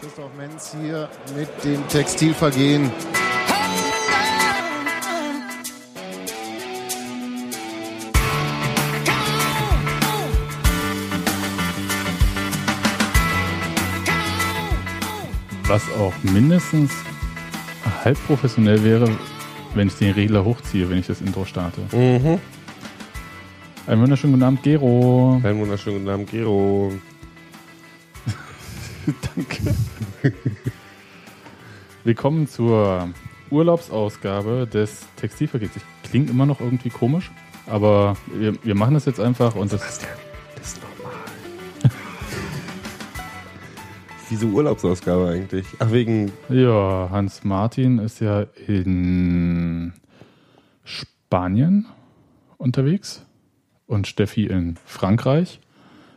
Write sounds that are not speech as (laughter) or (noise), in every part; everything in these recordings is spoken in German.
Christoph Menz hier mit dem Textilvergehen. Was auch mindestens halb professionell wäre, wenn ich den Regler hochziehe, wenn ich das Intro starte. Mhm. Einen wunderschönen guten Abend, Gero. Einen wunderschönen guten Abend, Gero. (laughs) Danke. Willkommen zur Urlaubsausgabe des Textilvergehens. Ich klinge immer noch irgendwie komisch, aber wir, wir machen das jetzt einfach und das. Das ist normal. (laughs) Diese Urlaubsausgabe eigentlich. Ach, wegen. Ja, Hans Martin ist ja in Spanien unterwegs und Steffi in Frankreich.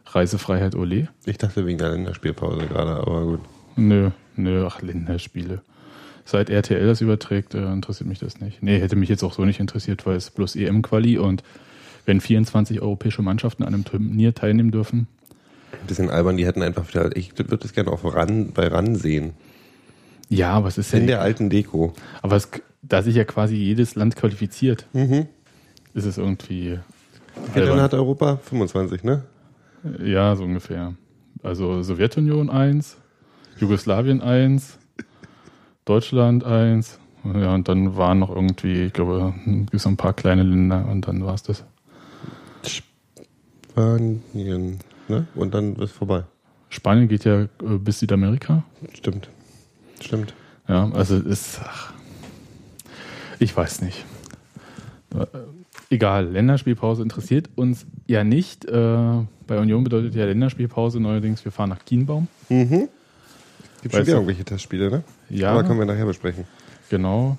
Reisefreiheit Ole. Ich dachte wegen der Länderspielpause gerade, aber gut. Nö, nö, ach, Länderspiele. Seit RTL das überträgt, äh, interessiert mich das nicht. Nee, hätte mich jetzt auch so nicht interessiert, weil es bloß EM-Quali und wenn 24 europäische Mannschaften an einem Turnier teilnehmen dürfen. Ein bisschen albern, die hätten einfach wieder. Ich würde das gerne auf Ran, bei Ran sehen. Ja, aber es ist ja. In der alten Deko. aber es, da sich ja quasi jedes Land qualifiziert, Mhm. ist es irgendwie. Wie viele albern. hat Europa? 25, ne? Ja, so ungefähr. Also Sowjetunion 1, Jugoslawien 1, Deutschland 1. Ja, und dann waren noch irgendwie, ich glaube, so ein paar kleine Länder und dann war es das. Spanien, ne? Und dann ist vorbei. Spanien geht ja äh, bis Südamerika. Stimmt. Stimmt. Ja, also es ist. Ach, ich weiß nicht. Egal, Länderspielpause interessiert uns ja nicht. Äh, bei Union bedeutet ja Länderspielpause neuerdings, wir fahren nach Kienbaum. Mhm. Gibt schon wieder irgendwelche Testspiele, ne? Ja. Aber können wir nachher besprechen. Genau.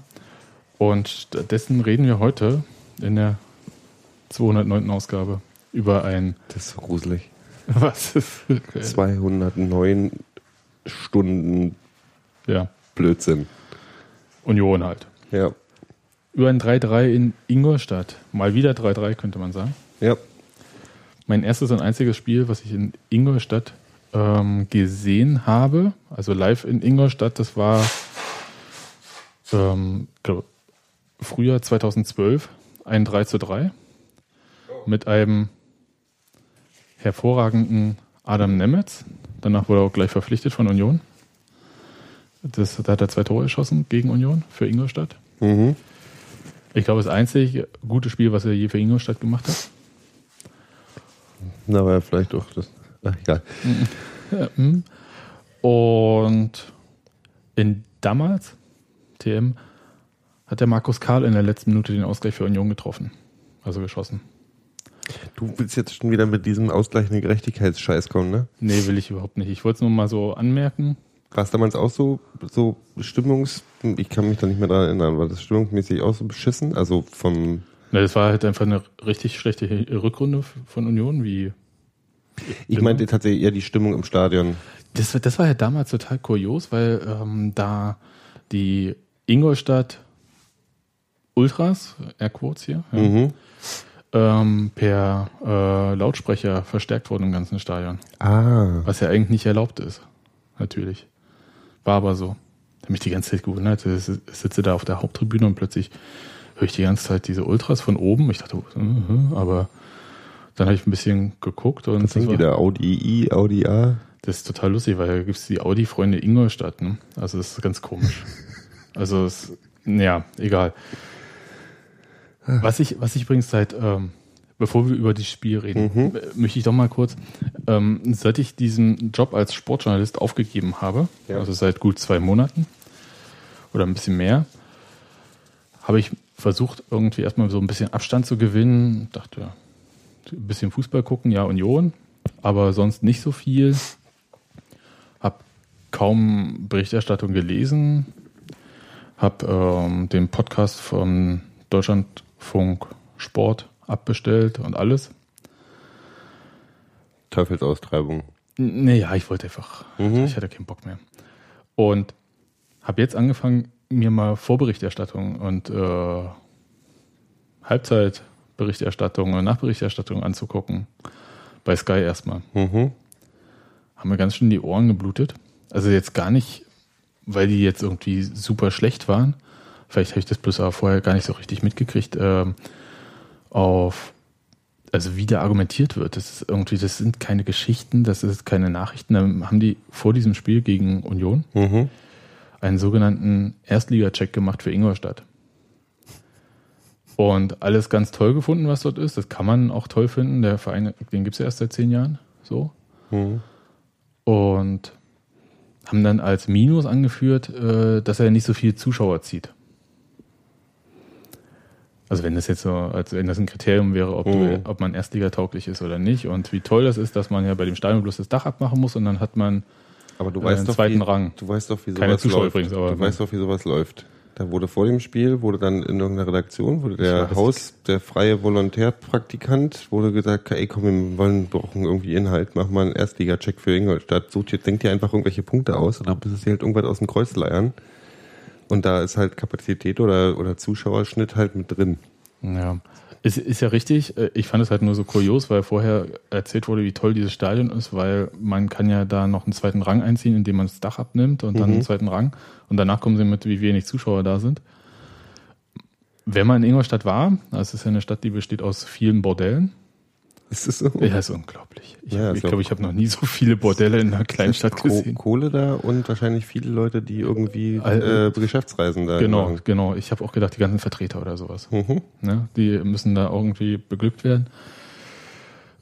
Und stattdessen reden wir heute in der 209. Ausgabe über ein. Das ist so gruselig. (laughs) Was ist. 209 Stunden Ja, Blödsinn. Union halt. Ja. Über ein 3-3 in Ingolstadt. Mal wieder 3-3, könnte man sagen. Ja. Mein erstes und einziges Spiel, was ich in Ingolstadt ähm, gesehen habe, also live in Ingolstadt, das war ähm, glaub, Frühjahr 2012, ein 3 zu 3 mit einem hervorragenden Adam Nemetz. Danach wurde er auch gleich verpflichtet von Union. Das, da hat er zwei Tore geschossen gegen Union für Ingolstadt. Mhm. Ich glaube, das einzig gute Spiel, was er je für Ingolstadt gemacht hat. Na, aber vielleicht doch das. Ach, egal. Ja, hm. Und in damals, TM, hat der Markus Karl in der letzten Minute den Ausgleich für Union getroffen. Also geschossen. Du willst jetzt schon wieder mit diesem ausgleichenden Gerechtigkeitsscheiß kommen, ne? Nee, will ich überhaupt nicht. Ich wollte es nur mal so anmerken. War es damals auch so, so Stimmungs... Ich kann mich da nicht mehr dran erinnern. War das stimmungsmäßig auch so beschissen? Also vom... Na, Das war halt einfach eine richtig schlechte Rückrunde von Union, wie Ich Genau. meinte tatsächlich eher die Stimmung im Stadion. Das, war- das war ja damals total kurios, weil ähm, da die Ingolstadt Ultras, Airquotes hier, ja, Mhm. ähm, per äh, Lautsprecher verstärkt wurden im ganzen Stadion. Ah. Was ja eigentlich nicht erlaubt ist. Natürlich. War aber so. Ich habe mich die ganze Zeit gewundert. Ich sitze da auf der Haupttribüne und plötzlich höre ich die ganze Zeit diese Ultras von oben. Ich dachte, uh, aber dann habe ich ein bisschen geguckt und Das sind wieder Audi I, Audi A. das ist total lustig, weil da gibt es die Audi-Freunde Ingolstadt. Ne? Also das ist ganz komisch. (laughs) also es, ja, egal. Was ich, was ich übrigens seit, ähm, bevor wir über das Spiel reden, äh, möchte ich doch mal kurz, ähm, seit ich diesen Job als Sportjournalist aufgegeben habe, Ja. also seit gut zwei Monaten oder ein bisschen mehr, habe ich versucht, irgendwie erstmal so ein bisschen Abstand zu gewinnen. Dachte, ein bisschen Fußball gucken, ja, Union, aber sonst nicht so viel. Hab kaum Berichterstattung gelesen. Hab ähm, den Podcast von Deutschlandfunk Sport abbestellt und alles. Teufelsaustreibung. Naja, ich wollte einfach, Mhm. ich hatte keinen Bock mehr. Und habe jetzt angefangen, mir mal Vorberichterstattung und äh, Halbzeitberichterstattung und Nachberichterstattung anzugucken. Bei Sky erstmal. Mhm. Haben mir ganz schön die Ohren geblutet. Also jetzt gar nicht, weil die jetzt irgendwie super schlecht waren. Vielleicht habe ich das bloß aber vorher gar nicht so richtig mitgekriegt. Ähm, auf, also wie da argumentiert wird. Das ist irgendwie, das sind keine Geschichten, das ist keine Nachrichten. Dann haben die vor diesem Spiel gegen Union Mhm. einen sogenannten Erstliga-Check gemacht für Ingolstadt. Und alles ganz toll gefunden, was dort ist. Das kann man auch toll finden. Der Verein, den gibt es ja erst seit zehn Jahren. So. Mhm. Und haben dann als Minus angeführt, äh, dass er nicht so viele Zuschauer zieht. Also wenn das jetzt so, als wenn das ein Kriterium wäre, ob, du, Mhm. ob man Erstliga-tauglich ist oder nicht. Und wie toll das ist, dass man ja bei dem Stadion bloß das Dach abmachen muss und dann hat man Aber du Äh, weißt einen doch, zweiten wie, Rang. Du weißt doch, wie sowas Keine Zuschauer läuft. übrigens, aber- du weißt doch, wie sowas läuft. Da wurde vor dem Spiel, wurde dann in irgendeiner Redaktion, wurde der. Haus, der freie Volontärpraktikant, wurde gesagt, ey komm, wir wollen, brauchen irgendwie Inhalt, mach mal einen Erstliga-Check für Ingolstadt, sucht jetzt, denkt dir einfach irgendwelche Punkte aus und dann bist du halt irgendwas aus dem Kreuz leiern. Und da ist halt Kapazität oder, oder Zuschauerschnitt halt mit drin. Ja, ist, ist ja richtig. Äh, Ich fand es halt nur so kurios, weil vorher erzählt wurde, wie toll dieses Stadion ist, weil man kann ja da noch einen zweiten Rang einziehen, indem man das Dach abnimmt und dann einen zweiten Rang. Und danach kommen sie mit, wie wenig Zuschauer da sind. Wenn man in Ingolstadt war, das ist ja eine Stadt, die besteht aus vielen Bordellen. Ist das so? Ja, ist unglaublich. Ich, Ja, ich glaube, ich habe noch nie so viele Bordelle in einer Kleinstadt Ko gesehen. Kohle da und wahrscheinlich viele Leute, die irgendwie Al- äh, Geschäftsreisen da Genau, machen. genau. Ich habe auch gedacht, die ganzen Vertreter oder sowas. Mhm. Ne? Die müssen da irgendwie beglückt werden.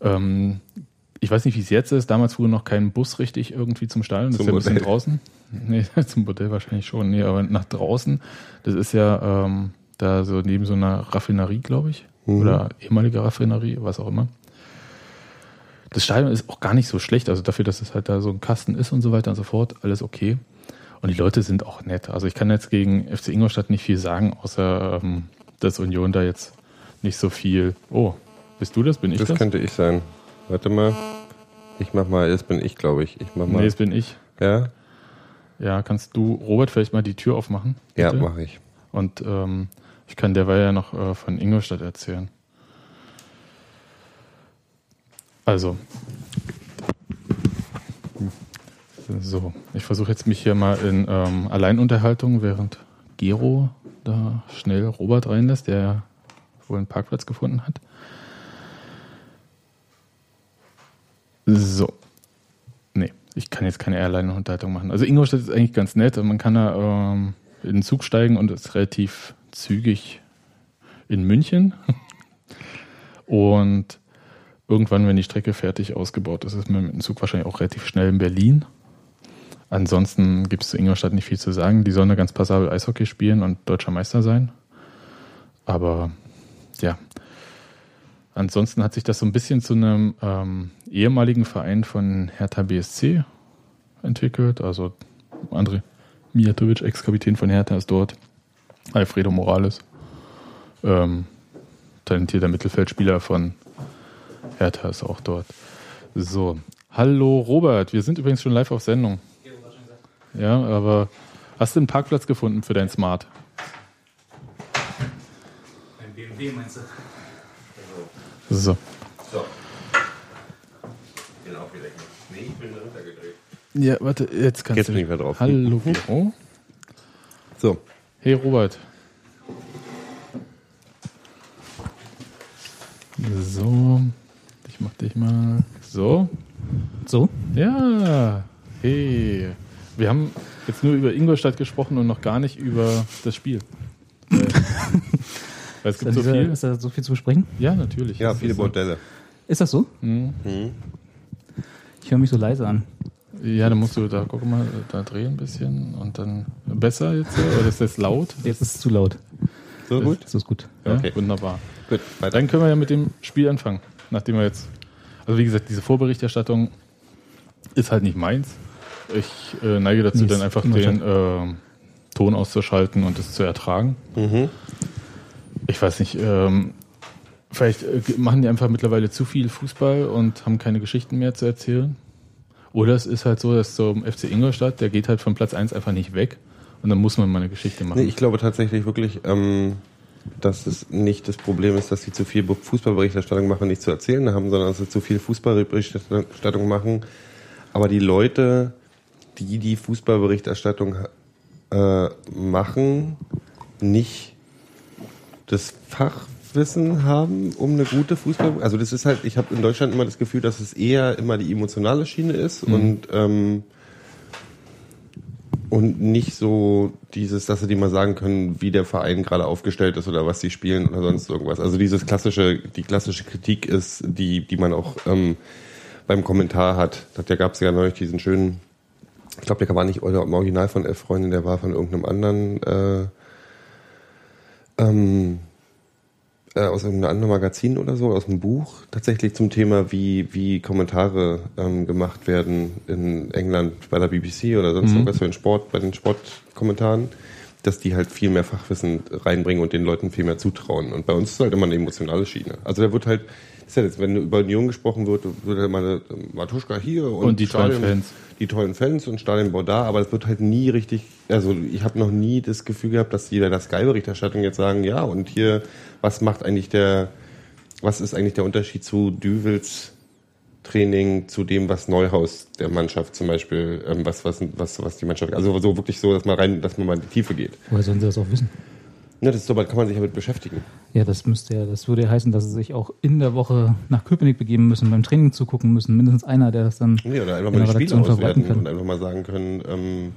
Ähm, ich weiß nicht, wie es jetzt ist. Damals fuhr noch kein Bus richtig irgendwie zum Stadion. Das Zum ist ja ein bisschen draußen. (laughs) Nee, (laughs) zum Bordell wahrscheinlich schon. Nee, aber nach draußen. Das ist ja ähm, da so neben so einer Raffinerie, glaube ich. Mhm. Oder ehemalige Raffinerie, was auch immer. Das Stadion ist auch gar nicht so schlecht. Also dafür, dass es halt da so ein Kasten ist und so weiter und so fort, alles okay. Und die Leute sind auch nett. Also ich kann jetzt gegen FC Ingolstadt nicht viel sagen, außer ähm, dass Union da jetzt nicht so viel. Oh, bist du das? Bin ich Das das? könnte ich sein. Warte mal. Ich mach mal, das bin ich, glaube ich. Ich mach mal. nee, das bin ich. ja? Ja, kannst du, Robert, vielleicht mal die Tür aufmachen? Ja, bitte? mache ich. Und ähm, ich kann derweil ja noch äh, von Ingolstadt erzählen. Also. So, ich versuche jetzt mich hier mal in ähm, Alleinunterhaltung, während Gero da schnell Robert reinlässt, der wohl einen Parkplatz gefunden hat. So. Nee, ich kann jetzt keine Alleinunterhaltung machen. Also Ingolstadt ist eigentlich ganz nett. Man kann da ähm, in den Zug steigen und ist relativ zügig in München. (laughs) Und irgendwann, wenn die Strecke fertig ausgebaut ist, ist man mit dem Zug wahrscheinlich auch relativ schnell in Berlin. Ansonsten gibt es zu Ingolstadt nicht viel zu sagen. Die sollen da ganz passabel Eishockey spielen und deutscher Meister sein. Aber ja, ansonsten hat sich das so ein bisschen zu einem ähm, ehemaligen Verein von Hertha BSC entwickelt. Also André Mijatovic, Ex-Kapitän von Hertha, ist dort. Alfredo Morales, ähm, talentierter Mittelfeldspieler von Hertha, ist auch dort. So, hallo Robert, wir sind übrigens schon live auf Sendung. Ja, aber hast du einen Parkplatz gefunden für dein Smart? Ein BMW meinst du? So. So. Bin auch wieder hier. Nee, ich bin runtergedreht. Ja, warte, jetzt kannst Jetzt du. bin ich wieder drauf. Hallo, Gero. So. Hey Robert. So, ich mach dich mal. So. So? Ja. Hey. Wir haben jetzt nur über Ingolstadt gesprochen und noch gar nicht über das Spiel. Weil, (laughs) weil es Ist gibt da, so dieser, viel. ist da so viel zu besprechen? Ja, natürlich. Ja, viele so. Bordelle. Ist das so? Mhm. Ich höre mich so leise an. Ja, dann musst du da, guck mal, da drehen ein bisschen und dann besser jetzt so, oder ist das laut? Jetzt ist es zu laut. So gut? Das ist gut. Ja, Okay. wunderbar. Gut, weiter. Dann können wir ja mit dem Spiel anfangen. Nachdem wir jetzt, also wie gesagt, diese Vorberichterstattung ist halt nicht meins. Ich äh, neige dazu, Nee, ist dann einfach den äh, Ton auszuschalten und es zu ertragen. Mhm. Ich weiß nicht, ähm, vielleicht äh, machen die einfach mittlerweile zu viel Fußball und haben keine Geschichten mehr zu erzählen. Oder es ist halt so, dass zum FC Ingolstadt, der geht halt von Platz 1 einfach nicht weg und dann muss man mal eine Geschichte machen. Nee, ich glaube tatsächlich wirklich, ähm, dass es nicht das Problem ist, dass sie zu viel Fußballberichterstattung machen und nichts zu erzählen haben, sondern dass sie zu viel Fußballberichterstattung machen. Aber die Leute, die die Fußballberichterstattung äh, machen, nicht das Fachwissen haben, um eine gute Fußball. Also das ist halt, ich habe in Deutschland immer das Gefühl, dass es eher immer die emotionale Schiene ist und ähm, und nicht so dieses, dass sie die mal sagen können, wie der Verein gerade aufgestellt ist oder was sie spielen oder sonst irgendwas. Also dieses klassische, die klassische Kritik ist, die, die man auch ähm, beim Kommentar hat. Da gab es ja neulich diesen schönen, ich glaube, der war nicht im Original von Elf Freunde, der war von irgendeinem anderen äh, ähm, äh, aus einem anderen Magazin oder so, aus einem Buch, tatsächlich zum Thema, wie, wie Kommentare ähm, gemacht werden in England bei der BBC oder sonst Mhm. irgendwas für den Sport, bei den Sportkommentaren, dass die halt viel mehr Fachwissen reinbringen und den Leuten viel mehr zutrauen. Und bei uns ist halt immer eine emotionale Schiene. Also da wird halt, ist ja jetzt, wenn über Union gesprochen wird, wird halt mal eine Matuschka hier und, Und die tollen Stadion- Fans. die tollen Fans und Stadionbau da, aber es wird halt nie richtig, also ich habe noch nie das Gefühl gehabt, dass jeder der Sky-Berichterstattung jetzt sagen, ja, und hier, was macht eigentlich der, was ist eigentlich der Unterschied zu Düvels Training zu dem, was Neuhaus der Mannschaft zum Beispiel, ähm, was, was, was, was die Mannschaft, also so wirklich so, dass man rein, dass man mal in die Tiefe geht. Woher sollen sie das auch wissen? Ne, das ist so, kann man sich damit beschäftigen. Ja, das müsste ja, das würde ja heißen, dass sie sich auch in der Woche nach Köpenick begeben müssen, beim Training zugucken müssen. Mindestens einer, der das dann. Nee, oder einfach in mal die Spiele auswerten und einfach mal sagen können, ähm,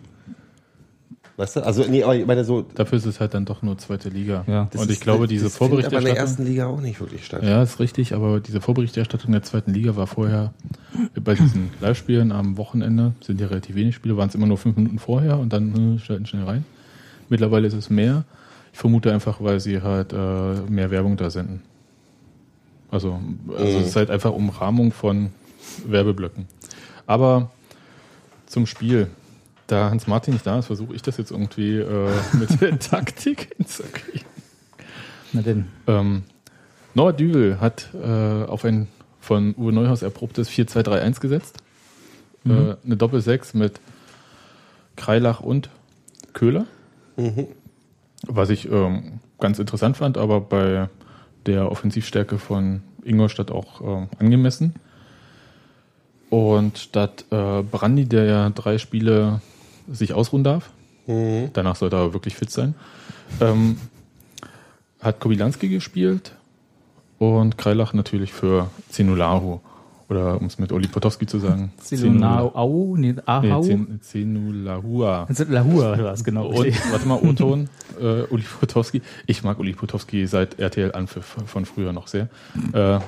weißt du, also, nee, aber ich meine so, Dafür ist es halt dann doch nur zweite Liga. Ja. und ich glaube, diese das findet aber in der Vorberichterstattung. ersten Liga auch nicht wirklich statt. Ja, ist richtig, aber diese Vorberichterstattung der zweiten Liga war vorher bei diesen Live-Spielen am Wochenende, sind ja relativ wenig Spiele, waren es immer nur fünf Minuten vorher und dann äh, schalten schnell rein. Mittlerweile ist es mehr. Ich vermute einfach, weil sie halt äh, mehr Werbung da senden. Also, also es ist halt einfach Umrahmung von Werbeblöcken. Aber zum Spiel. Da Hans Martin nicht da ist, versuche ich das jetzt irgendwie äh, mit der (laughs) Taktik hinzukriegen. Na denn. Ähm, Noah Düvel hat äh, auf ein von Uwe Neuhaus erprobtes 4-2-3-1 gesetzt. Äh, eine Doppel-6 mit Kreilach und Köhler. Was ich ähm, ganz interessant fand, aber bei der Offensivstärke von Ingolstadt auch ähm, angemessen. Und statt äh, Brandi, der ja drei Spiele sich ausruhen darf, danach sollte er wirklich fit sein, ähm, hat Kobilanski gespielt und Kreilach natürlich für Zenulahu. Oder um es mit Oli Potowski zu sagen. (laughs) Zelonau, nee, Nee, Ahau. Zen- Zenulahua. Lahua war es, genau. Und, warte mal, (laughs) O-Ton, äh, Uli Potowski. Ich mag Uli Potowski seit RTL Anpfiff von früher noch sehr. Äh,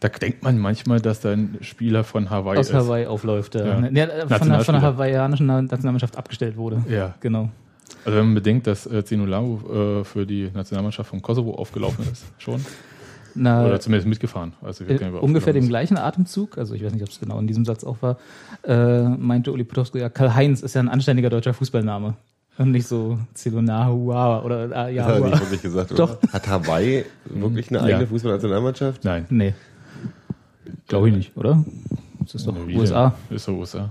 da denkt man manchmal, dass da ein Spieler von Hawaii Aus ist. Hawaii aufläuft. Ja. Ja. Ja. Ja, von, der, von der hawaiianischen Nationalmannschaft abgestellt wurde. Ja. Genau. Also wenn man bedenkt, dass äh, Zenulahu äh, für die Nationalmannschaft von Kosovo aufgelaufen ist, (laughs) schon. Na, Oder zumindest mitgefahren. Also ich Äh, ungefähr dem gleichen Atemzug, also ich weiß nicht, ob es genau in diesem Satz auch war, äh, meinte Uli Potowski, ja, Karl-Heinz ist ja ein anständiger deutscher Fußballname. Und nicht so Zelonahua oder äh, Das hat er nicht wirklich gesagt, Doch. oder? Hat Hawaii wirklich eine Ja. eigene Fußballnationalmannschaft? ist. Nein. Nee. Glaube ich nicht, oder? Das ist doch Wie USA. denn? Ist doch USA.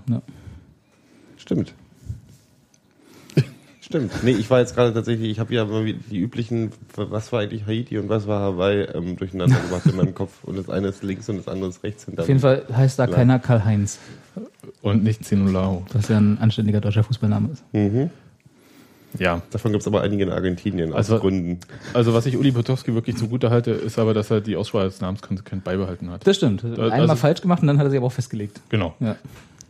Stimmt. (laughs) Stimmt. Nee, ich war jetzt gerade tatsächlich, ich habe ja immer wie die üblichen, was war eigentlich Haiti und was war Hawaii, ähm, durcheinander gemacht in meinem Kopf. Und das eine ist links und das andere ist rechts hinter Auf jeden Fall heißt da Klar. keiner Karl-Heinz, Und nicht Zenulahu. was ja ein anständiger deutscher Fußballname ist. Mhm. Ja. Davon gibt es aber einige in Argentinien, aus Also- Gründen. Also was ich Uli Potowski wirklich zugute halte, ist aber, dass er die Aussprache des Namens konsequent beibehalten hat. Das stimmt. Einmal also- falsch gemacht und dann hat er sich aber auch festgelegt. Genau. Ja.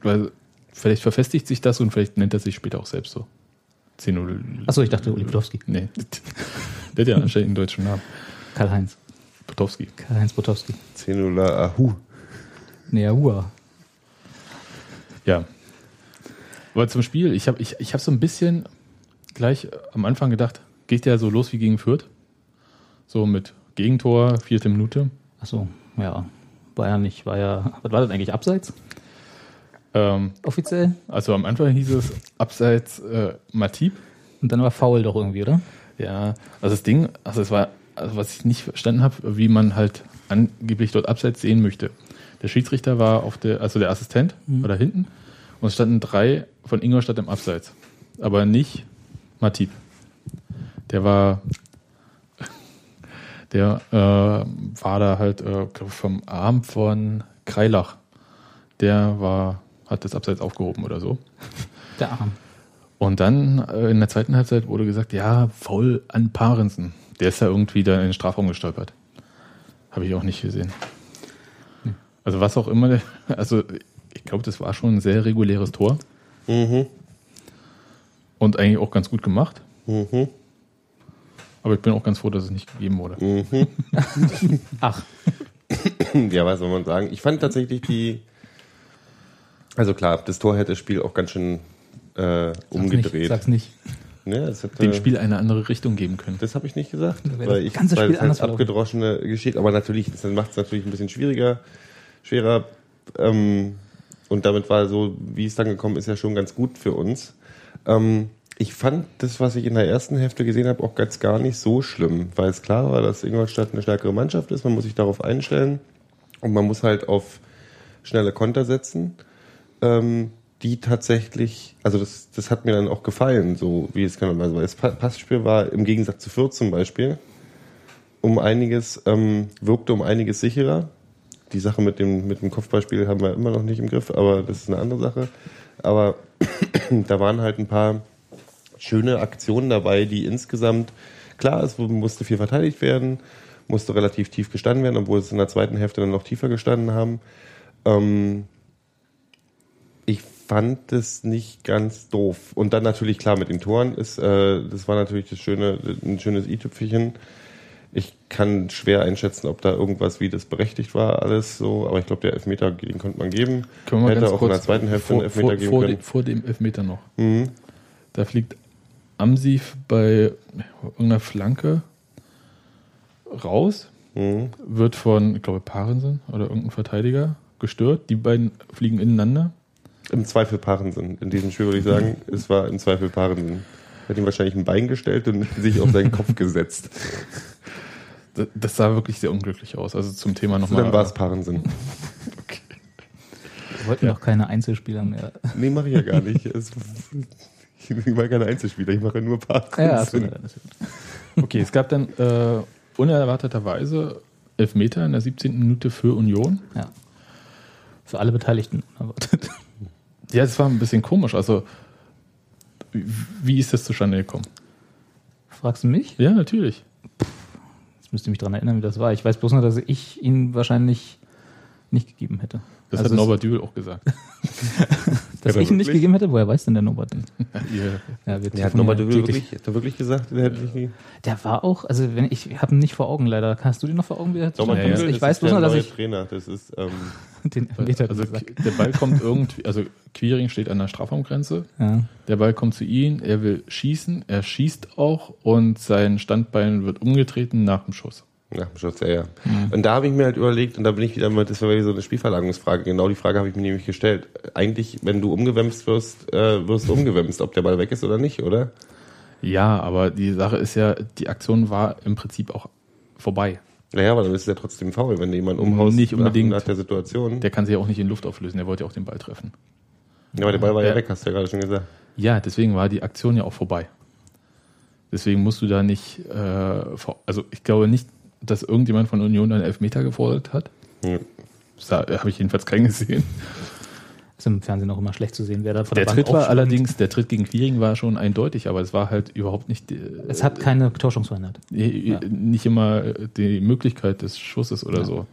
Weil vielleicht verfestigt sich das und vielleicht nennt er sich später auch selbst so. Achso, ich dachte Uli Potowski. Nee. (laughs) Der hat ja anscheinend einen deutschen Namen. Karl-Heinz. Potowski. Karl-Heinz Potowski. Zenula Ahu. Nee, Yahua. Ja. Aber zum Spiel, ich habe ich, ich hab so ein bisschen gleich am Anfang gedacht, geht der so los wie gegen Fürth? So mit Gegentor, vierte Minute. Achso, ja. War ja nicht, war ja, was war das eigentlich, abseits Ähm, offiziell? also am Anfang hieß es abseits äh, Matip. Und dann war faul doch irgendwie, oder? Ja, also das Ding, also es war, also was ich nicht verstanden habe, wie man halt angeblich dort abseits sehen möchte. Der Schiedsrichter war auf der, also der Assistent war da hinten und es standen drei von Ingolstadt im Abseits. Aber nicht Matip. Der war Der äh, war da halt äh, vom Arm von Kreilach. Der war, hat das Abseits aufgehoben oder so. Der Arm. Und dann äh, in der zweiten Halbzeit wurde gesagt, ja, faul an Parensen. Der ist ja irgendwie da in den Strafraum gestolpert. Habe ich auch nicht gesehen. Also was auch immer, also ich glaube, das war schon ein sehr reguläres Tor. Und eigentlich auch ganz gut gemacht. Aber ich bin auch ganz froh, dass es nicht gegeben wurde. (laughs) Ach, (clears throat) Ja, was soll man sagen? Ich fand tatsächlich die. Also klar, das Tor hätte das Spiel auch ganz schön äh, sag's umgedreht. Nicht, sag's nicht. Es hätte, Dem Spiel eine andere Richtung geben können. Das habe ich nicht gesagt, weil das ich ganze weil Spiel verlaufen. abgedroschene geschieht. Aber natürlich, das macht es natürlich ein bisschen schwieriger, schwerer. Ähm, und damit war so, wie es dann gekommen ist, ja schon ganz gut für uns. Ähm, ich fand das, was ich in der ersten Hälfte gesehen habe, auch ganz gar nicht so schlimm, weil es klar war, dass Ingolstadt eine stärkere Mannschaft ist. Man muss sich darauf einstellen und man muss halt auf schnelle Konter setzen. Ähm, die tatsächlich, also das, das hat mir dann auch gefallen, so wie es kann. Also das Pa- Passspiel war im Gegensatz zu Fürth zum Beispiel um einiges, ähm, wirkte um einiges sicherer. Die Sache mit dem, mit dem Kopfballspiel haben wir immer noch nicht im Griff, aber das ist eine andere Sache. Aber da waren halt ein paar schöne Aktionen dabei, die insgesamt, klar, es musste viel verteidigt werden, musste relativ tief gestanden werden, obwohl es in der zweiten Hälfte dann noch tiefer gestanden haben. Ähm, ich fand es nicht ganz doof. Und dann natürlich klar mit den Toren ist, äh, das war natürlich das schöne, ein schönes i-Tüpfelchen. Ich kann schwer einschätzen, ob da irgendwas wie das berechtigt war, alles so. Aber ich glaube, der Elfmeter, den konnte man geben. Können wir Hätte ganz auch kurz in der zweiten Hälfte vor, einen Elfmeter vor, geben vor, können. dem- vor dem Elfmeter noch. Mhm. Da fliegt Amsif bei irgendeiner Flanke raus, Mhm. wird von, ich glaube, Parensen oder irgendein Verteidiger gestört. Die beiden fliegen ineinander. Im Zweifel Parensen. In diesem Spiel würde ich sagen, (laughs) es war im Zweifel Parensen. Er hat ihm wahrscheinlich ein Bein gestellt und sich auf seinen Kopf gesetzt. (laughs) Das, sah wirklich sehr unglücklich aus. Also zum Thema nochmal. dann war es Parensen. (laughs) Wir wollten doch keine Einzelspieler mehr. Nee, mache ich ja gar nicht. (laughs) Es, ich mache keine Einzelspieler, ich mache nur Parensen. Ja, ja, ist- Okay, es gab dann äh, unerwarteterweise Elfmeter in der 17. Minute für Union. ja. Für alle Beteiligten unerwartet. Ja, es war ein bisschen komisch. Also, wie- wie ist das zustande gekommen? Fragst du mich? Ja, natürlich. Jetzt müsst ihr mich daran erinnern, wie das war. Ich weiß bloß nur, dass ich ihn wahrscheinlich nicht gegeben hätte. Das Also hat Norbert Dübel auch gesagt. (laughs) Dass Ja, ich ihn nicht gegeben hätte? Woher weiß denn der Norbert denn? (laughs) Ja, wir Der hat telefonieren nochmal wirklich, hat er wirklich gesagt, der. Der war auch, also wenn ich habe ihn nicht vor Augen leider. Hast du den noch vor Augen? Wie der Nochmal zustande ja, ja. ich weiß bloß nur, dass ich Trainer, das ist, ähm, (laughs) den Meter Also der Ball kommt irgendwie, also Quiring steht an der Strafraumgrenze. Ja. Der Ball kommt zu ihm, er will schießen, er schießt auch und sein Standbein wird umgetreten nach dem Schuss. nach dem Schuss, ja, ja. Und da habe ich mir halt überlegt, und da bin ich wieder mal, das war wieder so eine Spielverlagerungsfrage, genau die Frage habe ich mir nämlich gestellt. Eigentlich, wenn du umgewämst wirst, äh, wirst du umgewämst, ob der Ball weg ist oder nicht, oder? Ja, aber die Sache ist ja, die Aktion war im Prinzip auch vorbei. Naja, aber dann ist es ja trotzdem faul, wenn du jemanden umhaust Nicht unbedingt. Nach, der Situation. Der kann sich ja auch nicht in Luft auflösen, der wollte ja auch den Ball treffen. ja, aber der Ball war ja Ja. weg, hast du ja gerade schon gesagt. Ja, deswegen war die Aktion ja auch vorbei. Deswegen musst du da nicht, äh, also ich glaube nicht, dass irgendjemand von Union einen Elfmeter gefordert hat. Ja. Da habe ich jedenfalls keinen gesehen. Ist im Fernsehen auch immer schlecht zu sehen, wer da von Der der, Tritt Bank war aufspringt. allerdings, der Tritt gegen Quiring war schon eindeutig, aber es war halt überhaupt nicht, äh, Es hat keine Torschance verhindert. äh, nicht immer die Möglichkeit des Schusses oder Ja. so.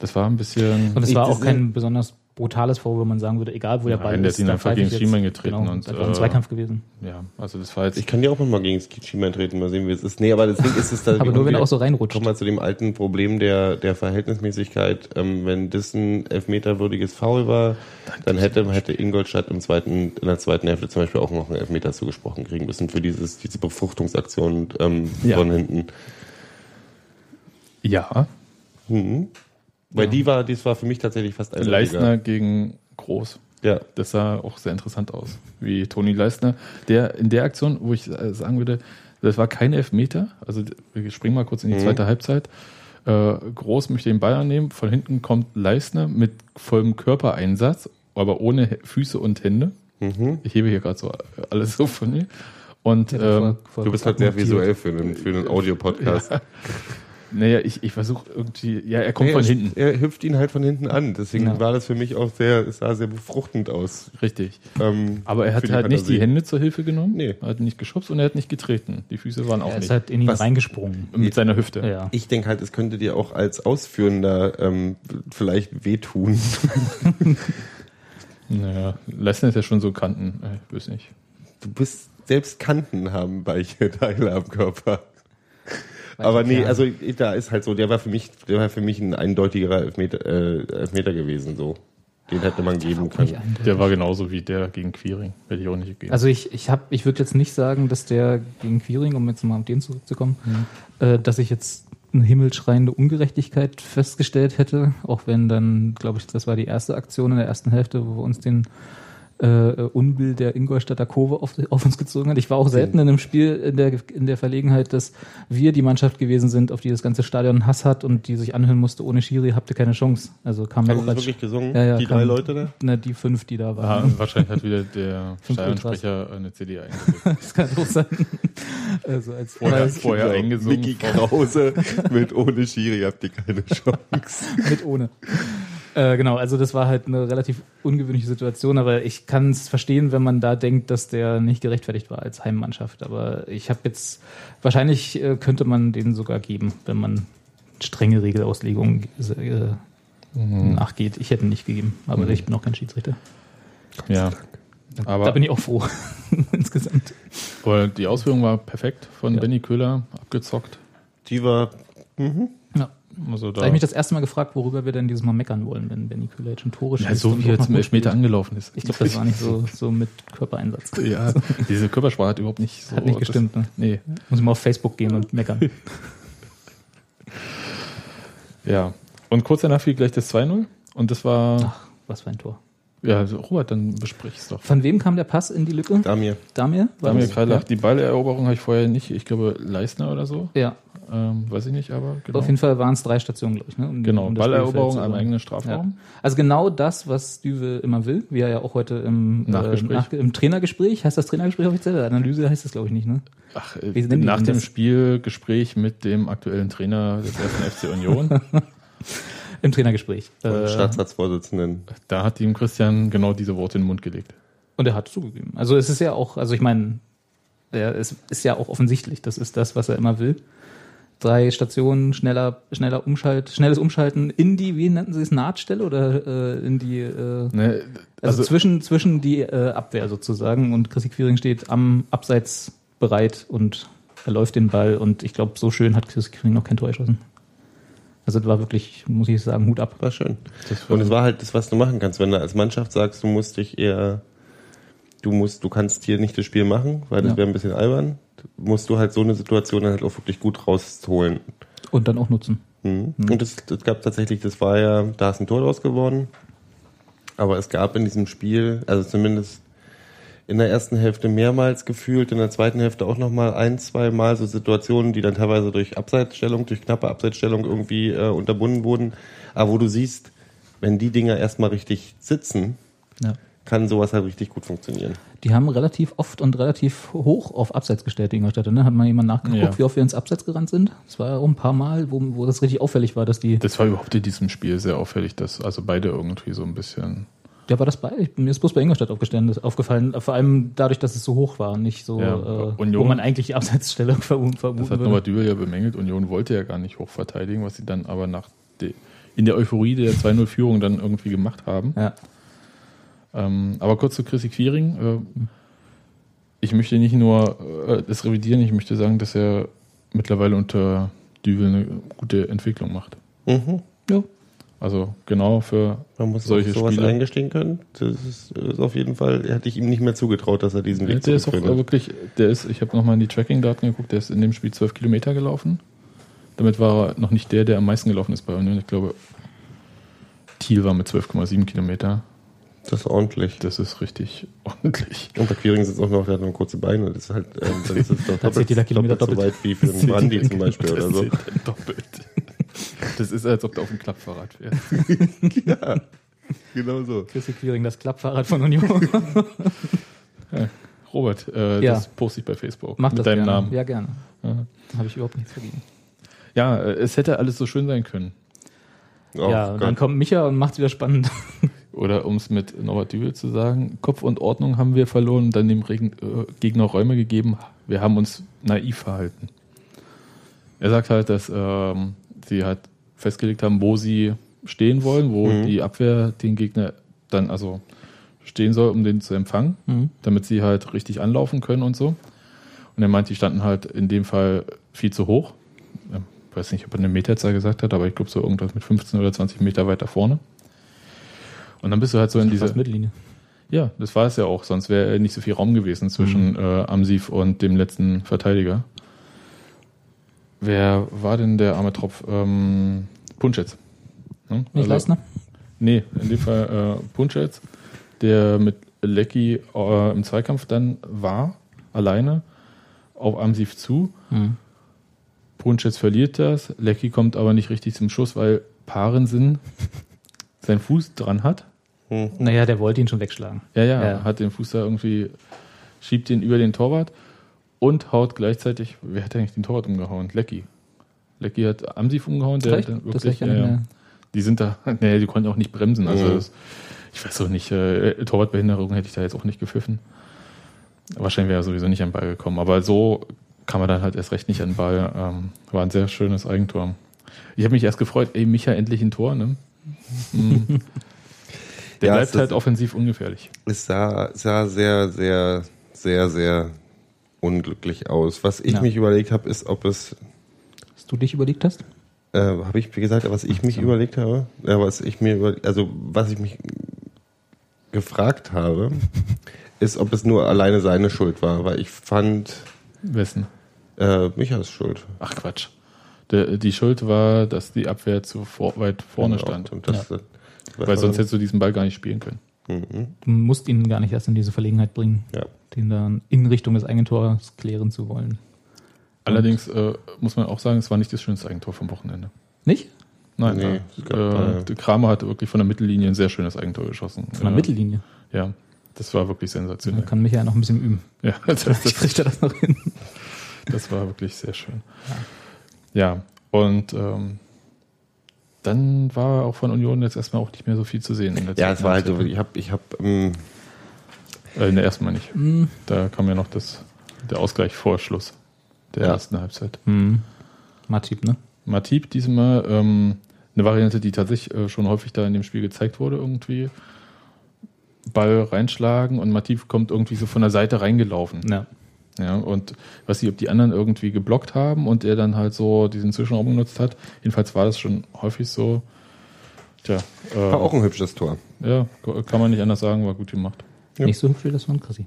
Das war ein bisschen. Und es war auch kein besonders brutales Foul, wo man sagen würde, egal wo der Nein, Ball der ist. ihn da einfach gegen Schiemann getreten Genau, und, ist einfach ein äh, Zweikampf gewesen. Ja, also das war jetzt. Ich kann ja auch nochmal gegen Schiemann treten, mal sehen, wie es ist. Nee, aber Ding ist es da. (laughs) Aber nur, wenn er auch so reinrutscht. Kommen wir zu dem alten Problem der, der Verhältnismäßigkeit. Ähm, wenn das ein elfmeterwürdiges Foul war, dann hätte, hätte Ingolstadt im zweiten, in der zweiten Hälfte zum Beispiel auch noch einen Elfmeter zugesprochen kriegen müssen für dieses, diese Befruchtungsaktion ähm, Ja. von hinten. ja, Mhm. Weil die war, das war für mich tatsächlich fast ein Leistner gegen Groß. Ja. Das sah auch sehr interessant aus, wie Toni Leistner. Der in der Aktion, wo ich äh, sagen würde, das war kein Elfmeter. Also wir springen mal kurz in die Mhm. zweite Halbzeit. Äh, Groß möchte den Ball annehmen. Von hinten kommt Leistner mit vollem Körpereinsatz, aber ohne Füße und Hände. Mhm. Ich hebe hier gerade so alles so von mir. Und Ja, ähm, voll- voll Du bist halt sehr visuell für einen, für einen Audiopodcast. (laughs) Naja, ich, ich versuche irgendwie, ja, er kommt Nee, von er, hinten. Er hüpft ihn halt von hinten an. Deswegen Ja. war das für mich auch sehr, es sah sehr befruchtend aus. Richtig. Ähm, Aber er hat halt nicht die Hände zur Hilfe genommen. Nee. Er hat nicht geschubst und er hat nicht getreten. Die Füße waren auch Er ist nicht. halt in ihn Was- reingesprungen. mit seiner Hüfte. Ja. Ich denke halt, es könnte dir auch als Ausführender ähm, vielleicht wehtun. (laughs) Naja, Lesnar ist ja schon so Kanten. Ich weiß nicht. Du bist, selbst Kanten haben weiche (laughs) Teile am Körper. Aber nee, also da ist halt so, der war für mich, der war für mich ein eindeutigerer Elfmeter, äh, Elfmeter gewesen, so. Den hätte man geben können. Der war genauso wie der gegen Quiring. Hätte ich auch nicht gegeben. Also ich, ich habe, ich würde jetzt nicht sagen, dass der gegen Quiring, um jetzt mal auf den zurückzukommen, äh, dass ich jetzt eine himmelschreiende Ungerechtigkeit festgestellt hätte, auch wenn dann, glaube ich, das war die erste Aktion in der ersten Hälfte, wo wir uns den äh, Unbill der Ingolstädter Kurve auf, auf uns gezogen hat. Ich war auch selten in einem Spiel in der, in der Verlegenheit, dass wir die Mannschaft gewesen sind, auf die das ganze Stadion Hass hat und die sich anhören musste, ohne Schiri habt ihr keine Chance. Also kam Haben als- wirklich gesungen? Ja, ja, die kam- drei Leute da? Na, die fünf, die da waren. wahrscheinlich hat wieder der (laughs) Stadionsprecher eine CD (laughs) eingesetzt. Das kann auch sein. Also als Vorher, vorher Genau. eingesungen. Mickey von- Krause mit ohne Schiri habt ihr keine (laughs) Chance. mit ohne. Äh, genau, also das war halt eine relativ ungewöhnliche Situation, aber ich kann es verstehen, wenn man da denkt, dass der nicht gerechtfertigt war als Heimmannschaft. Aber ich habe jetzt, wahrscheinlich äh, könnte man den sogar geben, wenn man strenge Regelauslegungen äh, nachgeht. Ich hätte ihn nicht gegeben, aber ich bin auch kein Schiedsrichter. Ja. da Aber, bin ich auch froh (laughs) insgesamt. die Ausführung war perfekt von Ja. Benny Köhler, abgezockt. Die war, Ja. Also Da da, habe ich mich das erste Mal gefragt, worüber wir denn dieses Mal meckern wollen, wenn Benny Köhler jetzt schon Tore ja, schießt so und wie er zum Elfmeter spielt. angelaufen ist. Ich glaube, das war nicht so, (laughs) so mit Körpereinsatz. Ja, (laughs) diese Körpersprache hat überhaupt nicht so. Hat nicht gestimmt, ne? Das, nee. Muss ich mal auf Facebook gehen und meckern. (laughs) Ja. Und kurz danach fiel gleich das 2-0. Und das war. Ach, was für ein Tor. Ja, also Robert, dann besprich es doch. Von wem kam der Pass in die Lücke? Damir. Damir? Damir? Kreilach, die Balleroberung habe ich vorher nicht. Ich glaube, Leistner oder so. Ja, Ähm, weiß ich nicht, aber genau. auf jeden Fall waren es drei Stationen, glaube ich. Ne? Um, Genau, um Balleroberung am eigenen Ja. Strafraum. Also genau das, was Düwe immer will, wie er ja auch heute im, Nachgespräch. Äh, nach, im Trainergespräch, heißt das Trainergespräch offiziell? Analyse heißt das, glaube ich, nicht, ne? Ach, Wie äh, nach dem das? Spielgespräch mit dem aktuellen Trainer des ersten FC Union, (laughs) Im Trainergespräch. Äh, Staatsratsvorsitzenden. da hat ihm Christian genau diese Worte in den Mund gelegt. und er hat zugegeben. Also es ist ja auch, also ich meine, er- es ist ja auch offensichtlich, das ist das, was er immer will. Drei Stationen, schneller, schneller Umschalt, schnelles Umschalten in die, wie nannten Sie es, Nahtstelle oder äh, in die äh, Ne, Also, also, zwischen, zwischen die äh, Abwehr sozusagen und Chrissy Quiring steht am Abseits bereit und er läuft den Ball und ich glaube, so schön hat Chrissy Quiring noch kein Tor geschossen. Also das war wirklich, muss ich sagen, Hut ab. War schön. war- Und es war halt das, was du machen kannst. Wenn du als Mannschaft sagst, du musst dich eher, du musst, du kannst hier nicht das Spiel machen, weil das Ja. wäre ein bisschen albern, musst du halt so eine Situation dann halt auch wirklich gut rausholen. Und dann auch nutzen. Mhm. Und es, es gab tatsächlich, das war ja, da ist ein Tor draus geworden. Aber es gab in diesem Spiel, also zumindest in der ersten Hälfte mehrmals gefühlt, in der zweiten Hälfte auch nochmal ein, zwei Mal so Situationen, die dann teilweise durch Abseitsstellung, durch knappe Abseitsstellung irgendwie äh, unterbunden wurden. Aber wo du siehst, wenn die Dinger erstmal richtig sitzen, Ja. Kann sowas halt richtig gut funktionieren. Die haben relativ oft und relativ hoch auf Abseits gestellt, die Ingolstädter. Ne? Hat mal jemand nachgeguckt, Ja. wie oft wir ins Abseits gerannt sind? Das war auch ein paar Mal, wo, wo das richtig auffällig war, dass die. das war überhaupt in diesem Spiel sehr auffällig, dass also beide irgendwie so ein bisschen. Ja, war das bei? Ich, mir ist bloß bei Ingolstadt aufgestanden, das aufgefallen. Vor allem dadurch, dass es so hoch war, nicht so, Ja, äh, Union- wo man eigentlich die Abseitsstellung (laughs) vermuten Das hat würde. Norbert Dübel ja bemängelt. Union wollte ja gar nicht hoch verteidigen, was sie dann aber nach de, in der Euphorie der 2-0-Führung dann irgendwie gemacht haben. Ja. Ähm, aber kurz zu Chrissy Quiring. Äh, ich möchte nicht nur äh, das revidieren, ich möchte sagen, dass er mittlerweile unter Düvel eine gute Entwicklung macht. Mhm. ja. Also genau für Man muss solche sowas Spiele. eingestehen können. Das ist, ist auf jeden Fall, hätte ich ihm nicht mehr zugetraut, dass er diesen Ja, Weg der ist auch wirklich, der ist, ich habe nochmal in die Tracking-Daten geguckt, der ist in dem Spiel 12 Kilometer gelaufen. Damit war er noch nicht der, der am meisten gelaufen ist bei Union. Ich glaube, Thiel war mit 12,7 Kilometer. Das ist ordentlich. Das ist richtig ordentlich. Und bei Quiring sind es auch noch, der hat noch kurze Beine. Das ist halt, ähm, dann ist es doch (laughs) Da zählt jeder Kilometer doppelt so doppelt. weit wie für einen (laughs) Brandy zum Beispiel Das oder so. doppelt. (laughs) Das ist, als ob du auf dem Klappfahrrad fährst. Ja, genau so. Chrissy Quiring, das Klappfahrrad von Union. Robert, äh, Ja. das poste ich bei Facebook. Mach mit das deinem gerne. Namen. Ja, gerne. Ja. Habe ich überhaupt nichts vergeben. Ja, äh, es hätte alles so schön sein können. Oh ja, und dann kommt Micha und macht es wieder spannend. Oder um es mit Norbert Dübel zu sagen, Kopf und Ordnung haben wir verloren und dann dem äh, Gegner Räume gegeben. Wir haben uns naiv verhalten. Er sagt halt, dass ähm, sie halt festgelegt haben, wo sie stehen wollen, wo Mhm. die Abwehr den Gegner dann also stehen soll, um den zu empfangen, Mhm. damit sie halt richtig anlaufen können und so. Und er meint, die standen halt in dem Fall viel zu hoch. Ich weiß nicht, ob er eine Meterzahl gesagt hat, aber ich glaube so irgendwas mit 15 oder 20 Meter weiter vorne. Und dann bist du halt so in dieser. Mittellinie. Ja, das war es ja auch, sonst wäre nicht so viel Raum gewesen zwischen äh, Amsif und dem letzten Verteidiger. Wer war denn der arme Tropf? Ähm, Punschetz. Ne? Nicht Leistner? Nee, in dem Fall äh, Punschetz, der mit Lecky äh, im Zweikampf dann war, alleine, auf Amsif zu. Mhm. Punschetz verliert das, Lecky kommt aber nicht richtig zum Schuss, weil Parensen (laughs) seinen Fuß dran hat. Naja, der wollte ihn schon wegschlagen. Ja, ja, Ja. hat den Fuß da irgendwie, schiebt den über den Torwart und haut gleichzeitig, wer hat eigentlich den Torwart umgehauen? Lecky. Lecky hat Amsif umgehauen, der Echt? hat wirklich, ja, ja. Die sind da, (laughs) nee, die konnten auch nicht bremsen. Also Mhm. das, ich weiß auch nicht, äh, Torwartbehinderung hätte ich da jetzt auch nicht gepfiffen. Wahrscheinlich wäre er sowieso nicht an den Ball gekommen. Aber so kam er dann halt erst recht nicht an den Ball. Ähm, war ein sehr schönes Eigentor. Ich habe mich erst gefreut, ey, Micha, endlich ein Tor, ne? (laughs) Mhm. Der Ja, bleibt halt offensiv ungefährlich. Es sah, sah sehr, sehr, sehr, sehr unglücklich aus. Was ich Ja. mich überlegt habe, ist, ob es, Was du dich überlegt hast? äh, habe ich gesagt, was ich mich überlegt habe? Ja, was ich mir über, also was ich mich gefragt habe, (laughs) ist, ob es nur alleine seine Schuld war, weil ich fand, Wessen? äh, Michas Schuld. Ach Quatsch. Der, die Schuld war, dass die Abwehr zu vor, weit vorne Genau. stand. Und das, Weil sonst hättest du diesen Ball gar nicht spielen können. Mhm. Du musst ihn gar nicht erst in diese Verlegenheit bringen, Ja. den dann in Richtung des eigenen Tors klären zu wollen. Allerdings äh, muss man auch sagen, es war nicht das schönste Eigentor vom Wochenende. Nicht? Nein, Nee, äh, es gab, äh, der Kramer hatte wirklich von der Mittellinie ein sehr schönes Eigentor geschossen. Von der ja, Mittellinie. Ja, das war wirklich Da sensationell. kann Michael noch ein bisschen üben. (laughs) Ja, das, Ich das, kriegt er das noch hin. das war wirklich sehr schön. Ja, und ähm, dann war auch von Union jetzt erstmal auch nicht mehr so viel zu sehen. In der Ja, es war halt so, ich habe, ich habe, ähm, Äh, in der ersten Mal nicht. Hm. Da kam ja noch das, der Ausgleich vor Schluss der Ja. ersten Halbzeit. Hm. Matip, ne? Matip diesmal ähm, eine Variante, die tatsächlich äh, schon häufig da in dem Spiel gezeigt wurde, irgendwie. Ball reinschlagen und Matip kommt irgendwie so von der Seite reingelaufen. Ja. Ja, und ich weiß nicht, ob die anderen irgendwie geblockt haben und er dann halt so diesen Zwischenraum genutzt hat. Jedenfalls war das schon häufig so. Tja, war auch äh, ein hübsches Tor. ja, kann man nicht anders sagen, war gut gemacht. Ja. Nicht so hübsch wie das von Chrissy.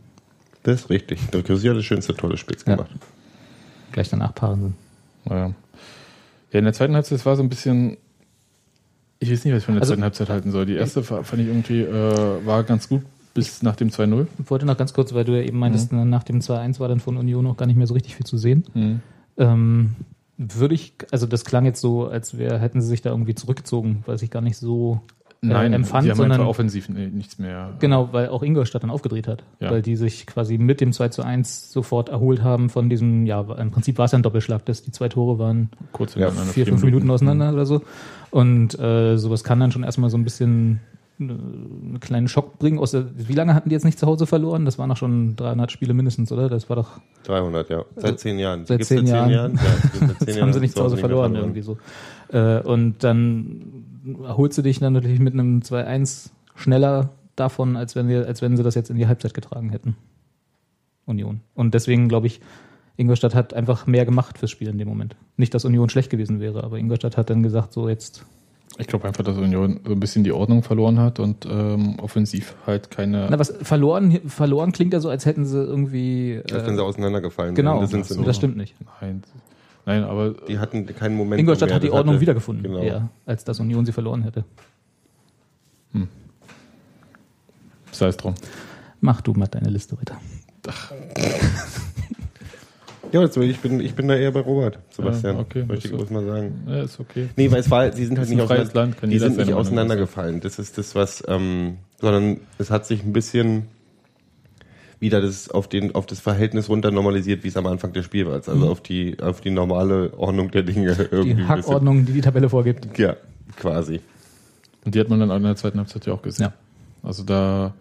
Das ist richtig. Der Chrissy hat das schönste Tor des Spiels Ja. gemacht. Gleich danach Paaren sind. Naja. Ja, in der zweiten Halbzeit es war so ein bisschen. Ich weiß nicht, was ich von der Also- zweiten Halbzeit halten soll. Die erste fa- fand ich irgendwie, äh, war ganz gut bis nach dem 2-0. Ich wollte noch ganz kurz, weil du ja eben meintest, Mhm. nach dem 2-1 war dann von Union auch gar nicht mehr so richtig viel zu sehen. Mhm. Ähm, würde ich, also das klang jetzt so, als wär, hätten sie sich da irgendwie zurückgezogen, weil sich gar nicht so äh, Nein, empfand, die haben sondern einfach offensiv nee, nichts mehr. genau, weil auch Ingolstadt dann aufgedreht hat, Ja. weil die sich quasi mit dem 2 zu 1 sofort erholt haben von diesem, ja, im Prinzip war es ja ein Doppelschlag, dass die zwei Tore waren kurz Ja, vier, fünf Minuten auseinander oder so. Und äh, sowas kann dann schon erstmal so ein bisschen äh, einen kleinen Schock bringen. Außer, wie lange hatten die jetzt nicht zu Hause verloren? Das waren noch schon 300 Spiele mindestens, oder? Das war doch, 300, ja. Seit zehn Jahren. seit zehn Jahren. Ja, die sind seit (laughs) zehn jetzt haben Jahren sie nicht zu Hause mehr verloren, irgendwie so. Äh, und dann holst du dich dann natürlich mit einem 2-1 schneller davon, als wenn wir, als wenn sie das jetzt in die Halbzeit getragen hätten. Union. Und deswegen glaube ich, Ingolstadt hat einfach mehr gemacht fürs Spiel in dem Moment. Nicht, dass Union schlecht gewesen wäre, aber Ingolstadt hat dann gesagt, so jetzt Ich glaube einfach, dass Union so ein bisschen die Ordnung verloren hat und ähm, offensiv halt keine. Na, was verloren, verloren klingt ja so, als hätten sie irgendwie. Als wenn sie Äh, auseinandergefallen genau. Das sind sie so. nicht. das stimmt nicht. Nein, nein, aber Die hatten keinen Moment. Ingolstadt mehr. hat die Das Ordnung hatte- wiedergefunden, Genau. eher, als dass Union sie verloren hätte. sei es drum. Mach du mal deine Liste weiter. (laughs) Ja, also ich bin, ich bin da eher bei Robert, Sebastian. Ja, okay, Möchte ich bloß mal sagen. Ja, ist okay. Nee, weil es war, sie sind halt nicht, auseinander, Land, die sind nicht auseinandergefallen. Das ist das, was, ähm, sondern es hat sich ein bisschen, wieder das auf den auf das Verhältnis runter normalisiert, wie es am Anfang des Spiels war. Also auf die auf die normale Ordnung der Dinge irgendwie. Die. Hackordnung, die die Tabelle vorgibt. Ja, quasi. Und die hat man dann auch in der zweiten Halbzeit ja auch gesehen. Ja. Also da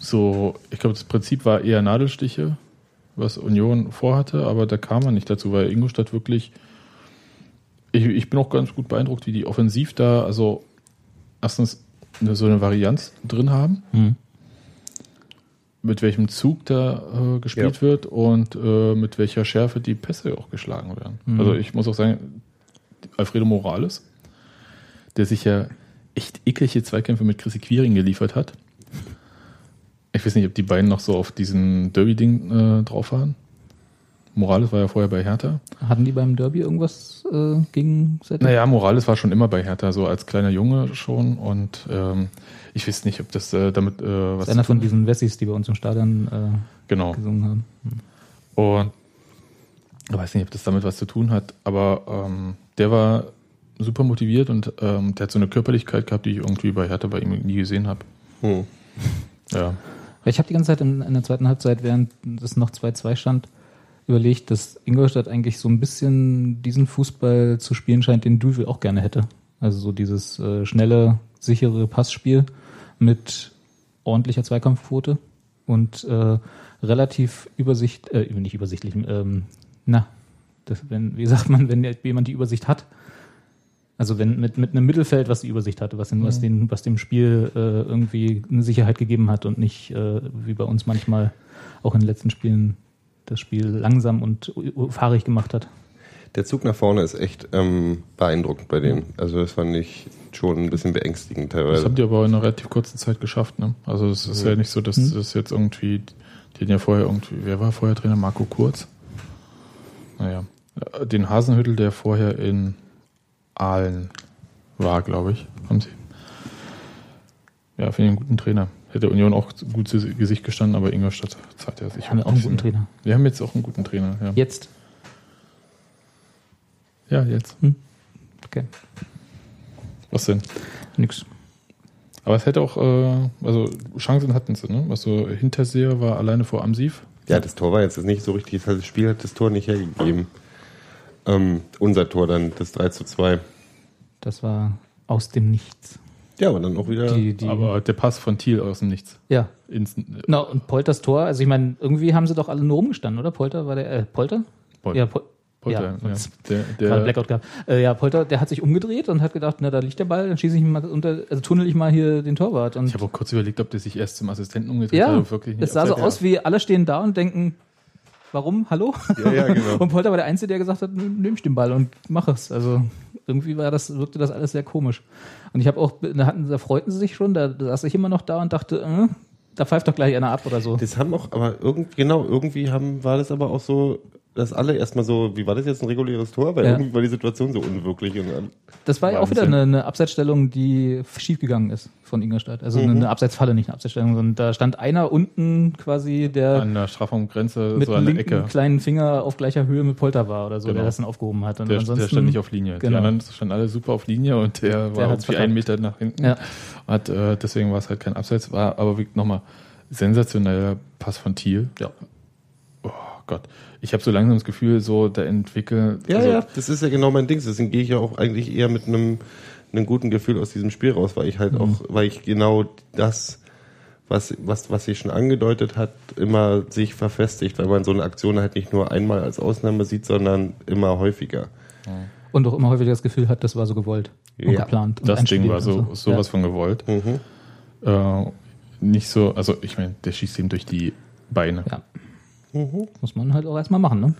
so, ich glaube, das Prinzip war eher Nadelstiche, was Union vorhatte, aber da kam man nicht dazu, weil Ingolstadt wirklich, ich, ich bin auch ganz gut beeindruckt, wie die offensiv da, also erstens eine, so eine Varianz drin haben, Mhm. mit welchem Zug da äh, gespielt Ja. wird und äh, mit welcher Schärfe die Pässe auch geschlagen werden. Mhm. Also ich muss auch sagen, Alfredo Morales, der sich ja echt eklige Zweikämpfe mit Chrissy Quiring geliefert hat. Ich weiß nicht, ob die beiden noch so auf diesen Derby-Ding äh, drauf waren. Morales war ja vorher bei Hertha. Hatten die beim Derby irgendwas äh, gegenseitig? Naja, Morales war schon immer bei Hertha, so als kleiner Junge schon. Und ähm, ich weiß nicht, ob das äh, damit äh, was Das ist einer von diesen Wessis, die bei uns im Stadion äh, Genau. gesungen haben. Und ich weiß nicht, ob das damit was zu tun hat, aber ähm, der war super motiviert und ähm, der hat so eine Körperlichkeit gehabt, die ich irgendwie bei Hertha bei ihm nie gesehen habe. Hm. Ja. Ich habe die ganze Zeit in, in der zweiten Halbzeit, während es noch 2-2 stand, überlegt, dass Ingolstadt eigentlich so ein bisschen diesen Fußball zu spielen scheint, den Duvel auch gerne hätte. Also so dieses äh, schnelle, sichere Passspiel mit ordentlicher Zweikampfquote und äh, relativ übersicht, äh, nicht übersichtlich, ähm, na, das, wenn, wie sagt man, wenn jemand die Übersicht hat, also wenn mit, mit einem Mittelfeld, was die Übersicht hatte, was, den, was, den, was dem Spiel äh, irgendwie eine Sicherheit gegeben hat und nicht äh, wie bei uns manchmal auch in den letzten Spielen das Spiel langsam und fahrig gemacht hat. Der Zug nach vorne ist echt ähm, beeindruckend bei denen. Also das fand ich schon ein bisschen beängstigend Das teilweise. haben die aber in einer relativ kurzen Zeit geschafft. Ne? Also es ist ja nicht so, dass das jetzt irgendwie, die hatten ja vorher irgendwie, wer war vorher Trainer? Marco Kurz? Naja, den Hasenhüttel, der vorher in Aalen war, glaube ich, haben sie. Ja, finde ich einen guten Trainer. Hätte Union auch gut zu Gesicht gestanden, aber Ingolstadt zahlt ja sich. Haben wir auch einen guten Trainer. Wir haben jetzt auch einen guten Trainer, ja. Jetzt. Ja, jetzt. Okay. Was denn? Nix. Aber es hätte auch, äh, also Chancen hatten sie, ne? Also Hinterseher war alleine vor Amsiv. Ja, das Tor war jetzt nicht so richtig. Das Spiel hat das Tor nicht hergegeben. Ähm, unser Tor dann, das 3 zu 2. Das war aus dem Nichts. Ja, aber dann auch wieder. Die, die, Aber der Pass von Thiel aus dem Nichts. ja. Ins, Na, und Polters Tor, also ich meine, irgendwie haben sie doch alle nur rumgestanden, oder? Polter war der, äh, Polter? Polter. Ja, Pol Polter, ja, ja. Der, der, Blackout gehabt. Äh, ja, Polter, der hat sich umgedreht und hat gedacht, na, da liegt der Ball, dann schieße ich mal unter, also tunnel ich mal hier den Torwart. Und ich habe auch kurz überlegt, ob der sich erst zum Assistenten umgedreht ja, hat. Wirklich nicht es sah so aus, wie alle stehen da und denken, warum, hallo? Ja, ja, genau. (laughs) Und Polter war der Einzige, der gesagt hat, nimm ich den Ball und mach es. Also irgendwie war das, wirkte das alles sehr komisch. Und ich habe auch, da, hatten, da freuten sie sich schon, da, da saß ich immer noch da und dachte, äh, da pfeift doch gleich einer ab oder so. Das haben auch, aber irgendwie, genau, irgendwie haben, war das aber auch so, dass alle erstmal so, wie war das jetzt ein reguläres Tor? Weil Ja. irgendwie war die Situation so unwirklich. Und dann, Das war ja auch wieder eine, eine Abseitsstellung, die schiefgegangen ist von Ingolstadt. Also eine, eine Abseitsfalle, nicht eine Abseitsstellung, sondern da stand einer unten quasi, der An der Strafraumgrenze, mit so an dem der linken Ecke. kleinen Finger auf gleicher Höhe mit Polter war oder so, Genau. der das dann aufgehoben hat. Und Der, ansonsten, der stand nicht auf Linie. Die Genau. anderen standen alle super auf Linie und der, war hat's irgendwie einen Meter nach hinten. Ja. Hat, äh, deswegen war es halt kein Abseits. War aber wie- nochmal sensationeller Pass von Thiel. Ja. Oh Gott. Ich habe so langsam das Gefühl, so der entwickelt. ja, also, ja, das ist ja genau mein Ding. Deswegen gehe ich ja auch eigentlich eher mit einem, einem guten Gefühl aus diesem Spiel raus, weil ich halt auch, weil ich genau das, was, was, was sich schon angedeutet hat, immer sich verfestigt, weil man so eine Aktion halt nicht nur einmal als Ausnahme sieht, sondern immer häufiger. Und auch immer häufiger das Gefühl hat, das war so gewollt und Ja. geplant. und Das Ding war so, sowas Ja. von gewollt. Mhm. Äh, nicht so, also ich meine, der schießt ihm durch die Beine. Ja. Muss man halt auch erstmal machen, ne?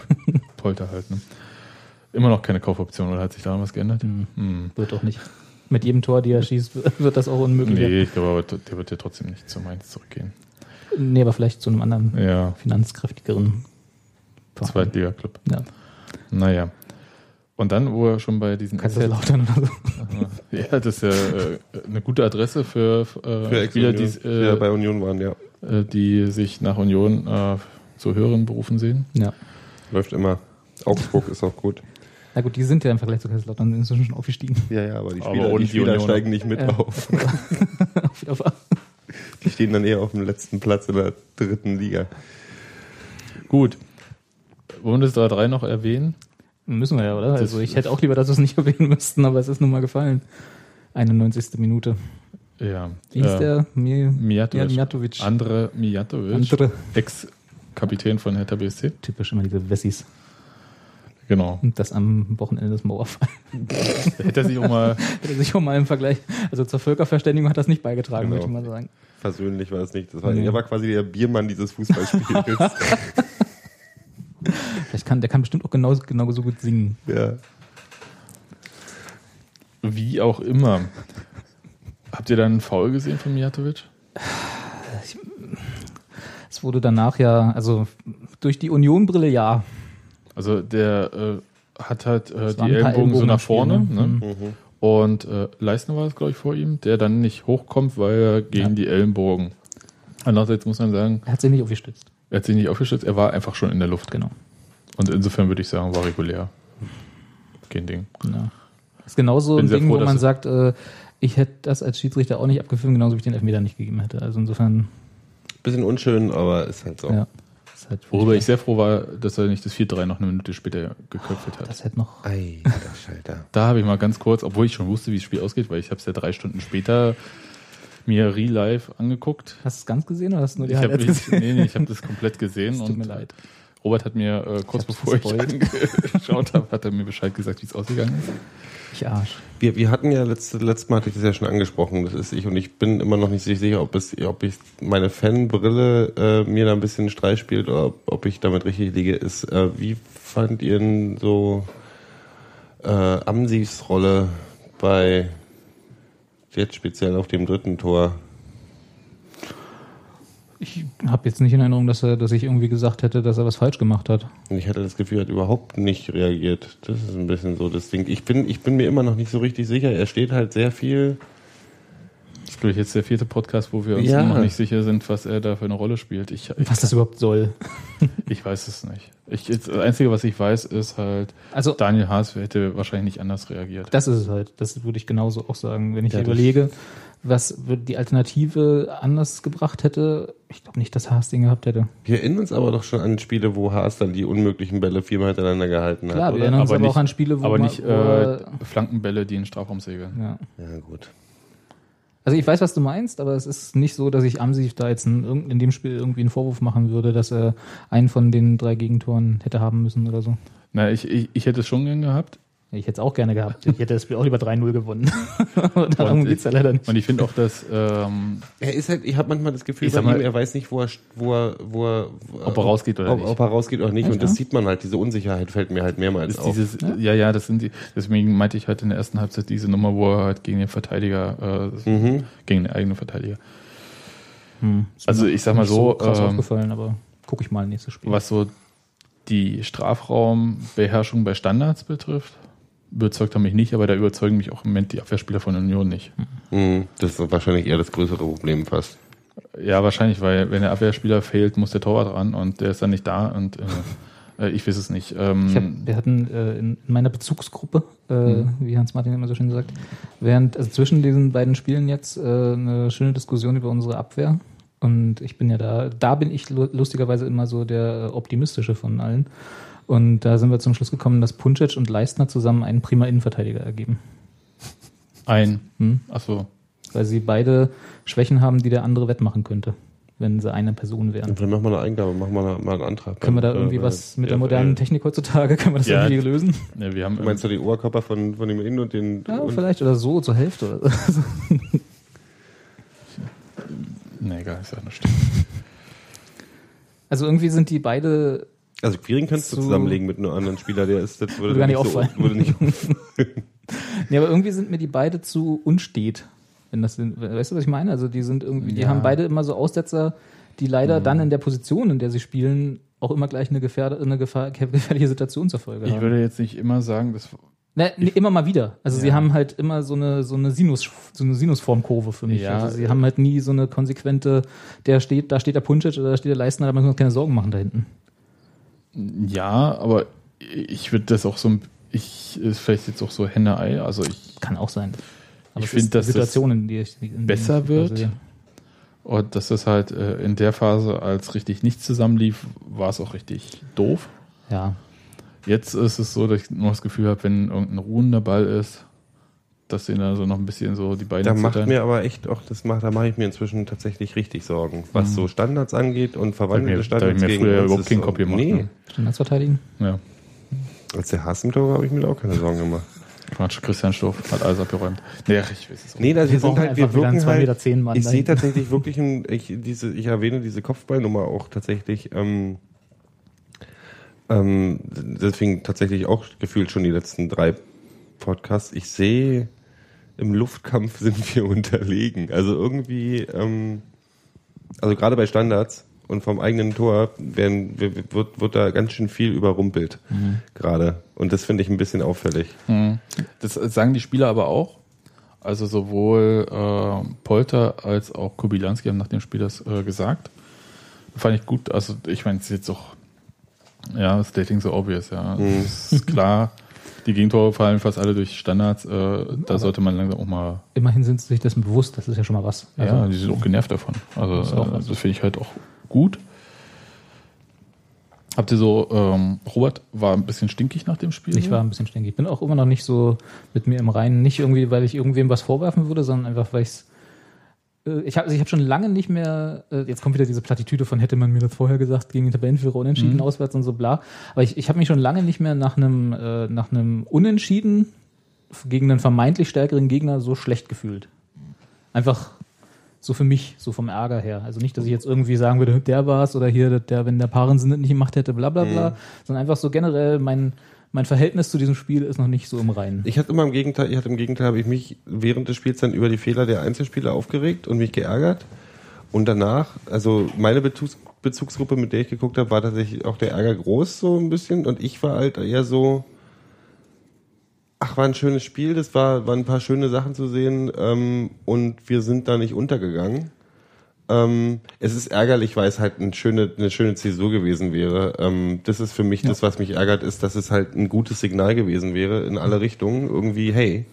(laughs) Polter halt, ne? Immer noch keine Kaufoption, oder hat sich daran was geändert? Hm. Wird auch nicht. Mit jedem Tor, die er schießt, (laughs) wird das auch unmöglich. Nee, ich glaube, aber der wird ja trotzdem nicht zu Mainz zurückgehen. Nee, aber vielleicht zu einem anderen Ja, finanzkräftigeren. Zweitliga-Club. Ja. Naja. Und dann, wo er schon bei diesen Kaiserslautern oder so. Ja, das ist ja äh, eine gute Adresse für, äh, Für Spieler, die, die ja bei äh, Union waren, ja. äh, die sich nach Union äh, zu höheren Berufen sehen. Ja. Läuft immer. Augsburg ist auch gut. Na gut, die sind ja im Vergleich zu Kaiserslautern inzwischen schon aufgestiegen. Ja, ja, aber die Aber Spieler, ohne die die Spieler Union. steigen nicht mit Ja. auf. (laughs) Auf. Die stehen dann eher auf dem letzten Platz in der dritten Liga. Gut. Wollen wir das 3-3 noch erwähnen? Müssen wir ja, oder? Also ich hätte auch lieber, dass wir es nicht (laughs) erwähnen müssten, aber es ist nun mal gefallen. 91. Minute. Ja. Wie hieß Äh, der? Mi Mijatovic. Ja, Mijatovic. Andre Mijatovic. Andre. Ex-Kapitän von Hertha BSC. Typisch immer diese Wessis. Genau. Und das am Wochenende des Mauerfalls. (laughs) Hätte er sich auch mal (laughs) Hätte sich auch mal im Vergleich, also zur Völkerverständigung hat das nicht beigetragen, Genau. möchte ich mal sagen. Versöhnlich war es nicht. Das war, Nee. Er war quasi der Biermann dieses Fußballspiels. (laughs) Vielleicht kann, der kann bestimmt auch genauso, genauso gut singen. ja. Wie auch immer. Habt ihr dann einen Foul gesehen von Mijatovic? (sighs) Es wurde danach ja, also durch die Union-Brille ja. Also der äh, hat halt äh, die Ellenbogen so nach vorne. ne? Ne? Und äh, Leistner war es, glaube ich, vor ihm, der dann nicht hochkommt, weil er gegen Ja. die Ellenbogen. Andererseits muss man sagen, Er hat sich nicht aufgestützt. er hat sich nicht aufgestützt, er war einfach schon in der Luft. Genau. Und insofern würde ich sagen, war regulär. Kein Ding. Ja. ist genauso Bin ein Ding, froh, wo man sagt, äh, ich hätte das als Schiedsrichter auch nicht abgefilmt, genauso wie ich den Elfmeter nicht gegeben hätte. Also insofern, Bisschen unschön, aber ist halt so. ja. Halt Worüber ich sehr froh war, dass er nicht das 4-3 noch eine Minute später geköpft hat. das hätte noch. Ei, der Schalter. (laughs) Da habe ich mal ganz kurz, obwohl ich schon wusste, wie das Spiel ausgeht, weil ich habe es ja drei Stunden später mir real live angeguckt. Hast du es ganz gesehen oder hast du nur die Ich habe Highlights nee, nee, ich habe das komplett (laughs) gesehen Es tut und mir leid. Robert hat mir äh, kurz Ich bevor ich gespoilt. angeschaut (laughs) habe, hat er mir Bescheid gesagt, wie es ausgegangen ist. Ich Arsch. Wir, wir hatten ja letzte, letztes Mal hatte ich das ja schon angesprochen, das ist ich und ich bin immer noch nicht sicher, ob es, ob ich meine Fanbrille äh, mir da ein bisschen einen Streich spielt oder ob, ob ich damit richtig liege. Ist, äh, wie fand ihr denn so äh, Amsis Rolle bei jetzt speziell auf dem dritten Tor? Ich habe jetzt nicht in Erinnerung, dass, er, dass ich irgendwie gesagt hätte, dass er was falsch gemacht hat. Ich hatte das Gefühl, er hat überhaupt nicht reagiert. Das ist ein bisschen so das Ding. Ich bin, ich bin mir immer noch nicht so richtig sicher. Er steht halt sehr viel. Das ist, glaube ich, jetzt der vierte Podcast, wo wir uns Ja. noch nicht sicher sind, was er da für eine Rolle spielt. Ich, ich, Was das überhaupt soll. (laughs) ich weiß es nicht. Ich, das Einzige, was ich weiß, ist halt, Also, Daniel Haas hätte wahrscheinlich nicht anders reagiert. das ist es halt. Das würde ich genauso auch sagen. Wenn ich Ja, das- überlege, was die Alternative anders gebracht hätte, ich glaube nicht, dass Haas den gehabt hätte. Wir erinnern uns aber doch schon an Spiele, wo Haas dann die unmöglichen Bälle viermal hintereinander gehalten Klar, hat, wir oder? erinnern uns Aber aber, nicht- auch an Spiele, wo aber man- nicht wo, äh, Flankenbälle, die in den Strafraum segeln. ja. Ja, gut. Also ich weiß, was du meinst, aber es ist nicht so, dass ich Amsi da jetzt in, irgend- in dem Spiel irgendwie einen Vorwurf machen würde, dass er einen von den drei Gegentoren hätte haben müssen oder so. Na, ich, ich, ich hätte es schon gern gehabt. Ich hätte es auch gerne gehabt. Ich hätte das Spiel auch lieber 3-0 gewonnen. (laughs) Darum Und geht's ja leider nicht. Und ich finde auch, dass ähm, Er ist halt, ich habe manchmal das Gefühl, bei mal- ihm, er weiß nicht, wo er, wo er, wo er Ob er rausgeht oder ob, nicht. Ob er rausgeht oder nicht. Echt, Und das ja? sieht man halt, diese Unsicherheit fällt mir halt mehrmals ist auf. dieses, ja? ja, das sind die, deswegen meinte ich halt in der ersten Halbzeit diese Nummer, wo er halt gegen den Verteidiger, äh, Mhm. gegen den eigenen Verteidiger. Hm. Also ich sag mal nicht so, krass ähm, aufgefallen, aber gucke ich mal nächstes Spiel. Was so die Strafraumbeherrschung bei Standards betrifft, überzeugt er mich nicht, aber da überzeugen mich auch im Moment die Abwehrspieler von Union nicht. Mhm. Das ist wahrscheinlich eher das größere Problem fast. Ja, wahrscheinlich, weil wenn der Abwehrspieler fehlt, muss der Torwart ran und der ist dann nicht da und äh, (laughs) äh, ich weiß es nicht. Ähm, Ich hab, wir hatten äh, in, in meiner Bezugsgruppe, äh, Mhm. wie Hans Martin immer so schön sagt, während also zwischen diesen beiden Spielen jetzt äh, eine schöne Diskussion über unsere Abwehr. Und ich bin ja da, da bin ich lu- lustigerweise immer so der äh, optimistische von allen. Und da sind wir zum Schluss gekommen, dass Puncic und Leistner zusammen einen prima Innenverteidiger ergeben. ein. Hm? Achso. Weil sie beide Schwächen haben, die der andere wettmachen könnte, wenn sie eine Person wären. Dann machen wir eine Eingabe, machen wir mal einen Antrag. Können wir da Äh, irgendwie äh, was mit ja, der modernen äh, Technik heutzutage, (laughs) können wir das ja. irgendwie lösen? Ja, wir haben Du meinst du die Ohrkörper von, von dem Innen und den. Ja, und, vielleicht oder so zur Hälfte oder so. (laughs) Nee, egal, ist ja nur stimmt. Also irgendwie sind die beide Also Quirin kannst du So- zusammenlegen mit einem anderen Spieler, der ist, das würde, Würde gar nicht so, auffallen. würde nicht auffallen. (laughs) Nee, aber irgendwie sind mir die beide zu unstet. Wenn das sind, weißt du, was ich meine? Also die sind irgendwie, die Ja. haben beide immer so Aussetzer, die leider dann in der Position, in der sie spielen, auch immer gleich eine, gefährde, eine Gefahr, (laughs) gefährliche Situation zur Folge Ich haben. würde jetzt nicht immer sagen, dass Ne, nee, immer mal wieder. Also sie Ja. haben halt immer so eine so eine Sinus so eine Sinusformkurve für mich. Ja, also sie äh, haben halt nie so eine konsequente, der steht, da steht der Puncic oder da steht der Leistner, da müssen wir uns keine Sorgen machen da hinten. Ja, aber ich würde das auch so ein ich ist vielleicht jetzt auch so Henne-Ei, also ich Kann auch sein. Aber Ich es find, ist die dass das Situation, in die besser wird. Und dass das halt äh, in der Phase, als richtig nichts zusammenlief, war es auch richtig doof. Ja, Jetzt ist es so, dass ich nur das Gefühl habe, wenn irgendein ruhender Ball ist, dass denen da so noch ein bisschen so die Beine Da macht zittern. mir aber echt auch, das macht, da mache ich mir inzwischen tatsächlich richtig Sorgen, was so Standards angeht und verwandelte Mhm. Da hab ich mir- Standards da ich mir früher überhaupt keinen Kopf gemacht, Nee, ne? Standards verteidigen. Ja. als der Hass im Tor war, habe ich mir da auch keine Sorgen gemacht. Quatsch, Christian Stoff hat alles abgeräumt. Nee, ich weiß es auch Nee, also wir, Wir sind halt, wir wirken 2,10 halt, Meter zehn Mann ich sehe dahinter. tatsächlich wirklich, ein, ich, diese, ich erwähne diese Kopfballnummer auch tatsächlich, ähm, ähm, deswegen tatsächlich auch gefühlt schon die letzten drei Podcasts. Ich sehe, im Luftkampf (laughs) sind wir unterlegen. Also irgendwie, ähm, also gerade bei Standards und vom eigenen Tor werden, wird, wird da ganz schön viel überrumpelt gerade. Und das finde ich ein bisschen auffällig. Mhm. Das sagen die Spieler aber auch. Also sowohl äh, Polter als auch Kubilanski haben nach dem Spiel das äh, gesagt. Fand ich gut. Also ich meine, es ist jetzt auch, ja, stating so obvious, ja. Es ist klar, (laughs) die Gegentore fallen fast alle durch Standards. Äh, da sollte man langsam auch mal, Immerhin sind sie sich dessen bewusst, das ist ja schon mal was. Also, ja, die sind auch genervt davon. Also Das äh, das finde ich halt auch gut. Habt ihr so, ähm, Robert war ein bisschen stinkig nach dem Spiel? Ich war ein bisschen stinkig. Ich bin auch immer noch nicht so mit mir im Reinen. Nicht irgendwie, weil ich irgendwem was vorwerfen würde, sondern einfach, weil ich's äh, ich habe also ich hab schon lange nicht mehr, äh, jetzt kommt wieder diese Plattitüde von, hätte man mir das vorher gesagt, gegen den Tabellenführer unentschieden Mhm. auswärts und so bla. Aber ich, ich habe mich schon lange nicht mehr nach einem, äh, nach einem Unentschieden gegen einen vermeintlich stärkeren Gegner so schlecht gefühlt. Einfach so für mich, so vom Ärger her. Also nicht, dass ich jetzt irgendwie sagen würde, der war's oder hier, der, wenn der Paaren nicht gemacht hätte, bla bla bla, sondern einfach so generell mein, mein Verhältnis zu diesem Spiel ist noch nicht so im Reinen. Ich hatte immer im Gegenteil, ich hatte im Gegenteil, habe ich mich während des Spiels dann über die Fehler der Einzelspieler aufgeregt und mich geärgert. Und danach, also meine Bezugs Bezugsgruppe, mit der ich geguckt habe, war tatsächlich auch der Ärger groß so ein bisschen. Und ich war halt eher so, ach, war ein schönes Spiel, das war, waren ein paar schöne Sachen zu sehen ähm, und wir sind da nicht untergegangen. Ähm, es ist ärgerlich, weil es halt eine schöne, eine schöne Zäsur gewesen wäre. Ähm, das ist für mich das, was mich ärgert, ist, dass es halt ein gutes Signal gewesen wäre in alle Richtungen. Irgendwie, hey,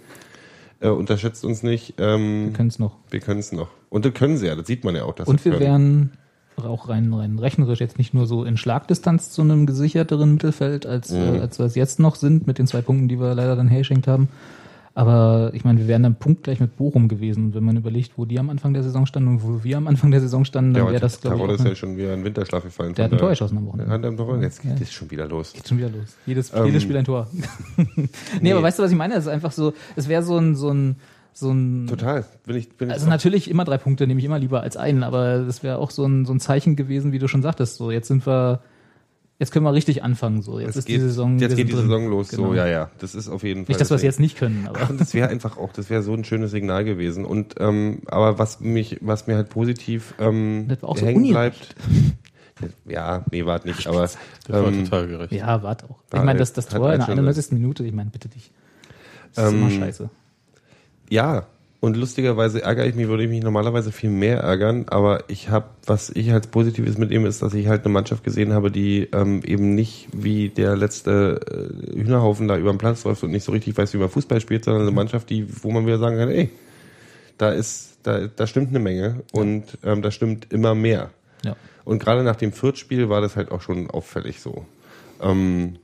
äh, unterschätzt uns nicht. Ähm, Wir können es noch. wir können es noch. Und das können sie ja, das sieht man ja auch. Dass Und wir wären auch rein, rein rechnerisch jetzt nicht nur so in Schlagdistanz zu einem gesicherteren Mittelfeld, als, Mhm. äh, als wir es jetzt noch sind, mit den zwei Punkten, die wir leider dann hergeschenkt haben. Aber ich meine, wir wären dann punktgleich mit Bochum gewesen. Und wenn man überlegt, wo die am Anfang der Saison standen und wo wir am Anfang der Saison standen, ja, dann aber wäre das, glaube ich, ist ja schon wieder in Winterschlaf gefallen. der hat ein Tor geschossen am Der Wochenende. hat ein Tor. Jetzt geht Ja. es schon wieder los. Geht schon wieder los. Jedes, Ähm, jedes Spiel ein Tor. (laughs) nee, nee. aber weißt du, was ich meine? Es ist einfach so, es wäre so ein, so ein, so ein, Total. Bin ich, bin ich Also natürlich immer drei Punkte nehme ich immer lieber als einen, aber das wäre auch so ein, so ein Zeichen gewesen, wie du schon sagtest. So, jetzt sind wir, jetzt können wir richtig anfangen. So, jetzt Jetzt ist geht, die Saison. jetzt geht die drin. Saison los. Genau. So, ja, ja. Das ist auf jeden Fall. Nicht, dass wir es jetzt nicht können, aber Und das wäre einfach auch, das wäre so ein schönes Signal gewesen. Und ähm, aber was mich, was mir halt positiv ähm, Das war auch so hängen ungerecht. bleibt. Ja, nee, wart nicht, aber Das war ähm, total gerecht. ja, warte auch. Ich meine, das, das hat Tor in der schon 91. Minute, ich meine, bitte dich. Das ist Ähm, immer scheiße. ja. Und lustigerweise ärgere ich mich, würde ich mich normalerweise viel mehr ärgern, aber ich habe, was ich als Positives mit ihm ist, dass ich halt eine Mannschaft gesehen habe, die ähm, eben nicht wie der letzte äh, Hühnerhaufen da über den Platz läuft und nicht so richtig weiß, wie man Fußball spielt, sondern eine Mannschaft, die, wo man wieder sagen kann, ey, da ist, da, da stimmt eine Menge und ähm, da stimmt immer mehr. Ja. Und gerade nach dem Viertspiel war das halt auch schon auffällig so. Ähm,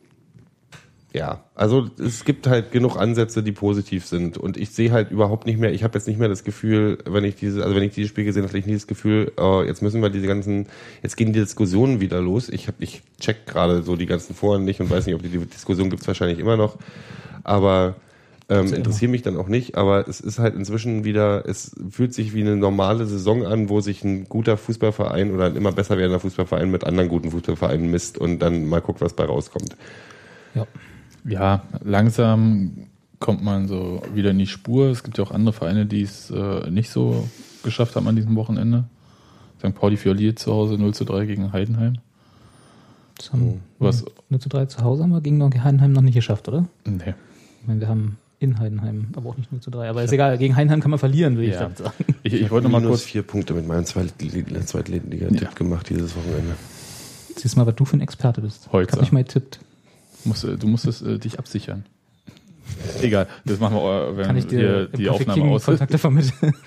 ja, also es gibt halt genug Ansätze, die positiv sind. Und ich sehe halt überhaupt nicht mehr, ich habe jetzt nicht mehr das Gefühl, wenn ich diese, also wenn ich dieses Spiel gesehen habe, hatte ich nicht das Gefühl, oh, jetzt müssen wir diese ganzen, jetzt gehen die Diskussionen wieder los. Ich hab, ich check gerade so die ganzen Foren nicht und weiß nicht, ob die, die Diskussion gibt's wahrscheinlich immer noch. Aber ähm, interessiert mich dann auch nicht, aber es ist halt inzwischen wieder, es fühlt sich wie eine normale Saison an, wo sich ein guter Fußballverein oder ein immer besser werdender Fußballverein mit anderen guten Fußballvereinen misst und dann mal guckt, was bei rauskommt. ja. Ja, langsam kommt man so wieder in die Spur. Es gibt ja auch andere Vereine, die es äh, nicht so geschafft haben an diesem Wochenende. St. Pauli verliert zu Hause 0 zu 3 gegen Heidenheim. Das haben, Was? 0 zu 3 zu Hause haben wir gegen Heidenheim noch nicht geschafft, oder? Nee. Ich meine, wir haben in Heidenheim, aber auch nicht 0 zu 3. Aber ist egal, gegen Heidenheim kann man verlieren, würde ich Ja. dann sagen. (laughs) Ich, ich wollte noch mal kurz. vier Punkte mit meinem Zweitliga- Zweitliga-Tipp Ja. gemacht dieses Wochenende. Siehst mal, was du für ein Experte bist. Holzer. Ich habe nicht mal getippt. Musst, äh, du musstest äh, dich absichern. (laughs) Egal, das machen wir, äh, wenn Kann ich dir die Aufnahme aus ist. Kontakte vermitteln? (laughs)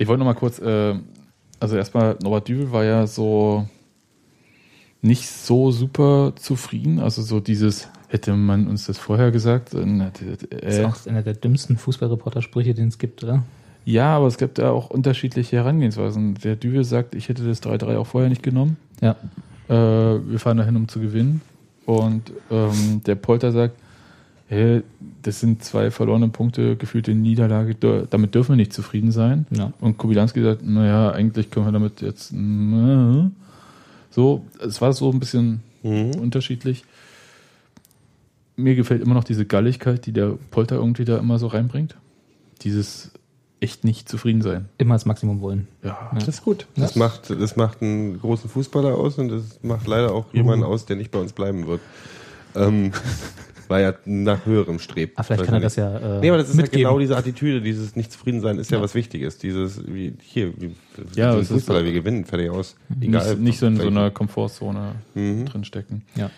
Ich wollte noch mal kurz äh, also erstmal, Norbert Düvel war ja so nicht so super zufrieden. Also so dieses, hätte man uns das vorher gesagt, dann hätte, Das ist äh, auch einer der dümmsten Fußballreporter-Sprüche, den es gibt, oder? ja, aber es gibt ja auch unterschiedliche Herangehensweisen. Der Düvel sagt, ich hätte das 3-3 auch vorher nicht genommen. Ja. Äh, wir fahren dahin, um zu gewinnen. Und ähm, der Polter sagt, hey, das sind zwei verlorene Punkte, gefühlte Niederlage, damit dürfen wir nicht zufrieden sein. Ja. Und Kubilanski sagt, naja, eigentlich können wir damit jetzt äh, so, es war so ein bisschen unterschiedlich. Mir gefällt immer noch diese Galligkeit, die der Polter irgendwie da immer so reinbringt. Dieses echt nicht zufrieden sein. Immer das Maximum wollen. Ja, Das ist gut. Das macht, das macht einen großen Fußballer aus und das macht leider auch jemanden aus, der nicht bei uns bleiben wird. Ähm, (laughs) weil er nach höherem strebt. Ah, vielleicht kann er das ja äh, Nee, aber das ist mitgeben. ja genau diese Attitüde, dieses nicht zufrieden sein ist ja, was Wichtiges. Dieses, wie, hier, wie, Ja, Fußballer, wir gewinnen, fertig aus. Egal. nicht, nicht so in so einer Komfortzone Mhm. drinstecken. Ja.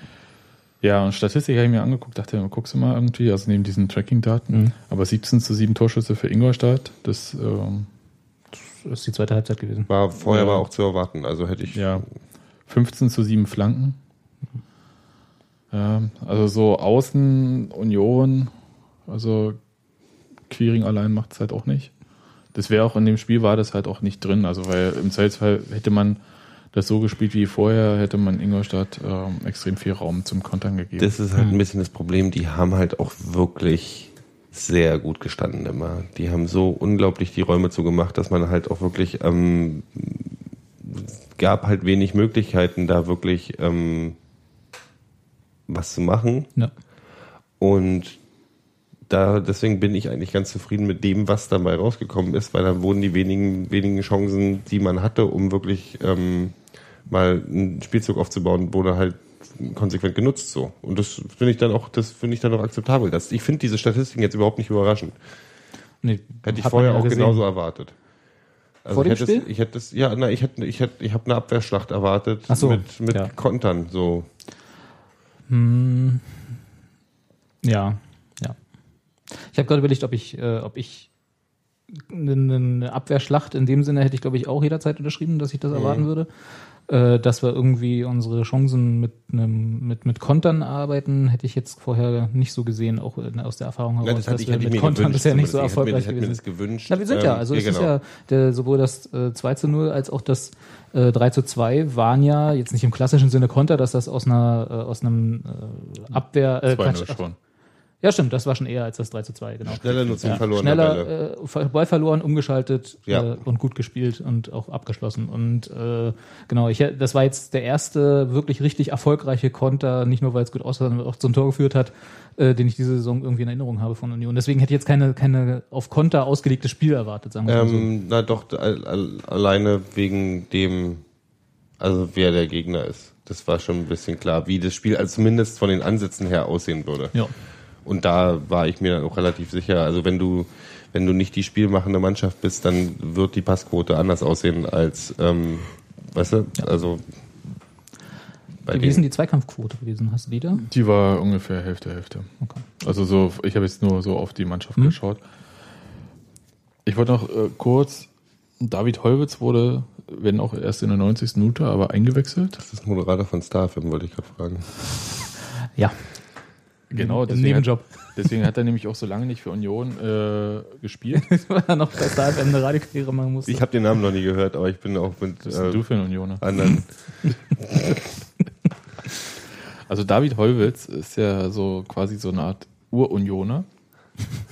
Ja, und Statistik habe ich mir angeguckt, dachte, guckst du mal irgendwie, also neben diesen Tracking-Daten, Mhm. aber 17 zu 7 Torschüsse für Ingolstadt, das, ähm, Das ist die zweite Halbzeit gewesen. War, vorher Ja. war auch zu erwarten, also hätte ich. ja, 15 zu 7 Flanken. Ja, also so Außen, Union, also Queering allein macht es halt auch nicht. Das wäre auch in dem Spiel war das halt auch nicht drin, also weil im Zweifelsfall hätte man das so gespielt wie vorher, hätte man Ingolstadt ähm, extrem viel Raum zum Kontern gegeben. Das ist halt ein bisschen das Problem, die haben halt auch wirklich sehr gut gestanden immer. Die haben so unglaublich die Räume zugemacht, dass man halt auch wirklich, ähm, gab halt wenig Möglichkeiten, da wirklich ähm, was zu machen. Ja. Und da, deswegen bin ich eigentlich ganz zufrieden mit dem, was dabei rausgekommen ist, weil da wurden die wenigen, wenigen Chancen, die man hatte, um wirklich ähm, mal einen Spielzug aufzubauen, wurde halt konsequent genutzt so. Und das finde ich dann auch, das finde ich dann auch akzeptabel. Das, ich finde diese Statistiken jetzt überhaupt nicht überraschend. Nee, Hätte ich vorher ja auch gesehen. genauso erwartet. Also Vor ich dem hätte Spiel? Es, ich hätte es, ja, na, ich hätte, ich hätte, ich habe eine Abwehrschlacht erwartet so, mit, mit ja. Kontern, so. Hm, ja, ja. Ich habe gerade überlegt, ob ich, äh, ob ich eine, eine Abwehrschlacht in dem Sinne hätte ich, glaube ich, auch jederzeit unterschrieben, dass ich das erwarten würde. Äh, dass wir irgendwie unsere Chancen mit einem mit mit Kontern arbeiten, hätte ich jetzt vorher nicht so gesehen, auch aus der Erfahrung heraus, Ja, das dass ich, wir ich mit Kontern bisher nicht so erfolgreich mir gewesen gewünscht. Na, wir sind ja, Ähm, also es ist genau. ja der, sowohl das äh, 2 zu 0 als auch das äh, 3 zu 2 waren ja jetzt nicht im klassischen Sinne Konter, dass das aus einer äh, aus einem äh, Abwehr äh, 2-0 Quatsch, schon. Ja, stimmt, das war schon eher als das 3 zu 2, genau. Schnelle Nutzung Ja, verlorener Bälle. schneller äh, Ball verloren, umgeschaltet Ja. äh, und gut gespielt und auch abgeschlossen. Und äh, genau, ich, das war jetzt der erste wirklich richtig erfolgreiche Konter, nicht nur weil es gut aussah, sondern auch zum Tor geführt hat, äh, den ich diese Saison irgendwie in Erinnerung habe von Union. Deswegen hätte ich jetzt keine, keine auf Konter ausgelegtes Spiel erwartet, sagen wir mal so. Ähm, na doch, al- al- alleine wegen dem, also wer der Gegner ist. Das war schon ein bisschen klar, wie das Spiel also zumindest von den Ansätzen her aussehen würde. Ja. Und da war ich mir dann auch relativ sicher. Also wenn du, wenn du nicht die spielmachende Mannschaft bist, dann wird die Passquote anders aussehen als, ähm, weißt du, also bei Wie ist denn den, die Zweikampfquote gewesen? Hast du die da? Die war ungefähr Hälfte, Hälfte. Okay. Also so, ich habe jetzt nur so auf die Mannschaft Mhm. geschaut. Ich wollte noch äh, kurz, David Holwitz wurde, wenn auch erst in der 90. Minute, aber eingewechselt. das ist Moderator von Starfilm, wollte ich gerade fragen. Ja, Genau, deswegen Nebenjob. Hat, deswegen hat er nämlich auch so lange nicht für Union äh, gespielt. (laughs) weil er noch bei Star FM eine Radiokarriere machen musste. Ich habe den Namen noch nie gehört, aber ich bin auch mit äh, du für ein Unioner? anderen. (laughs) Also David Holwitz ist ja so quasi so eine Art Urunioner.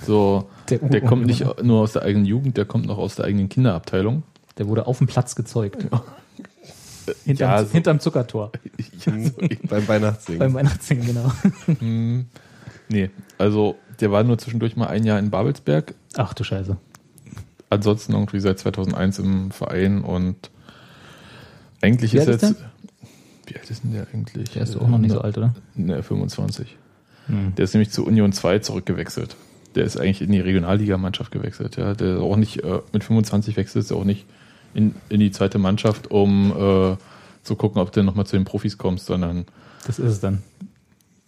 So, Der der, kommt nicht nur aus der eigenen Jugend, der kommt noch aus der eigenen Kinderabteilung. Der wurde auf dem Platz gezeugt. (laughs) Hinterm, Ja, so- hinterm Zuckertor. (laughs) beim Weihnachtssingen. Beim Weihnachtssingen, genau. (laughs) Nee, also der war nur zwischendurch mal ein Jahr in Babelsberg, Ach du Scheiße. ansonsten irgendwie seit 2001 im Verein und eigentlich Wie ist er jetzt. Wie alt ist denn der eigentlich? Der ist auch noch nicht so alt, oder? Ne, 25. Hm. Der ist nämlich zu Union 2 zurückgewechselt. Der ist eigentlich in die Regionalligamannschaft gewechselt. Ja. Der ist auch nicht äh, mit 25 wechselt, ist er auch nicht in, in die zweite Mannschaft, um äh, zu gucken, ob du nochmal zu den Profis kommst, sondern Das ist es dann.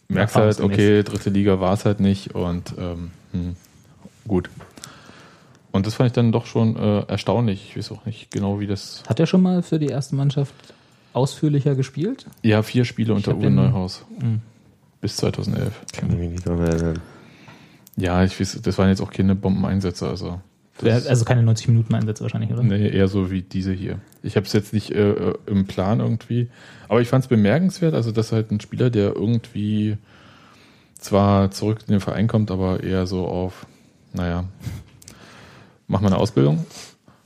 merkst halt, okay, dritte Liga war es halt nicht und ähm, hm, gut. Und das fand ich dann doch schon äh, erstaunlich. Ich weiß auch nicht genau, wie das. Hat er schon mal für die erste Mannschaft ausführlicher gespielt? Ja, vier Spiele unter hab Uwe Neuhaus. Mhm. Bis 2011. Kann ich mich nicht daran erinnern. Ja, ich weiß, das waren jetzt auch keine Bombeneinsätze. Also, das, Also keine 90 Minuten Einsätze wahrscheinlich, oder? nee, eher so wie diese hier. Ich habe es jetzt nicht äh, äh, im Plan irgendwie. Aber ich fand es bemerkenswert, also dass halt ein Spieler, der irgendwie zwar zurück in den Verein kommt, aber eher so auf, naja, mach mal eine Ausbildung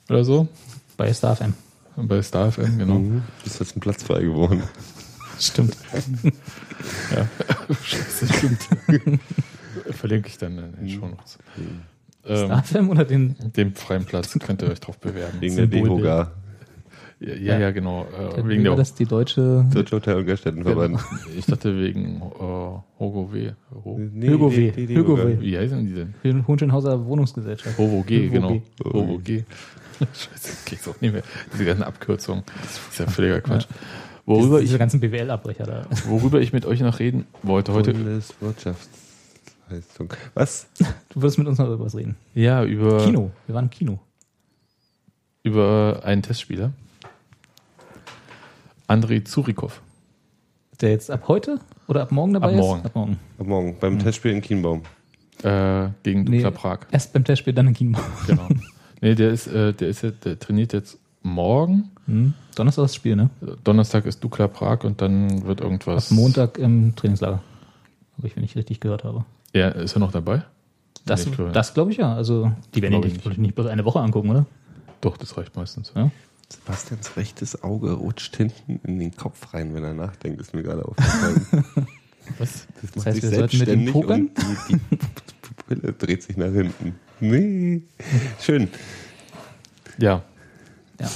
oder so. Bei Star FM. Bei Star FM, genau. Mhm. Ist jetzt ein Platz frei geworden. Stimmt. Ja, Scheiße, (laughs) stimmt. Verlinke ich dann in den Shownotes. Ähm, FM oder den den freien Platz könnt ihr euch drauf bewerben. Wegen der. DEHOGA. Ja, ja, ja genau. Äh, wegen der, das die deutsche Deutsche Hotel- und Gaststättenverband. ich dachte wegen äh, Hogo W. Ho Nee, Hugo die- W. die- die Hugo DEHOGA. W. Wie heißen die denn? Hohenschönhauser Wohnungsgesellschaft. Hovo G, Hovo genau. G. Hovo G. (laughs) Scheiße, krieg's auch nicht mehr. Diese ganzen Abkürzungen. Das ist ja völliger Quatsch. Worüber Diese ich, ganzen BWL-Abbrecher da. worüber ich mit euch noch reden wollte heute. Bundeswirtschaftsleistung. Was? (laughs) Du würdest mit uns noch über was reden. Ja, über, Kino. Wir waren im Kino. über einen Testspieler. Andrei Zurikov. Der jetzt ab heute oder ab morgen dabei Ab ist? morgen. Ab morgen. Ab morgen beim Testspiel in Kienbaum. Äh, gegen Dukla Prag. Erst beim Testspiel, dann in Kino. Genau. (laughs) nee, der ist, äh, der ist jetzt, der trainiert jetzt morgen. Hm. Donnerstag ist das Spiel, ne? Donnerstag ist Dukla Prag und dann wird irgendwas. Ab Montag im Trainingslager. Habe ich, wenn ich richtig gehört habe. Ja, ist er noch dabei? Das, Nee, ich glaube- das glaube ich ja. Also, die werden ich nicht, nicht. bloß eine Woche angucken, oder? Doch, das reicht meistens. Ja. Sebastians rechtes Auge rutscht hinten in den Kopf rein, wenn er nachdenkt, ist mir gerade aufgefallen. (laughs) Was? Das, Das heißt, wir sollten mit dem Pokern? Die, die Pupille dreht sich nach hinten. Nee. Schön. Ja, ja.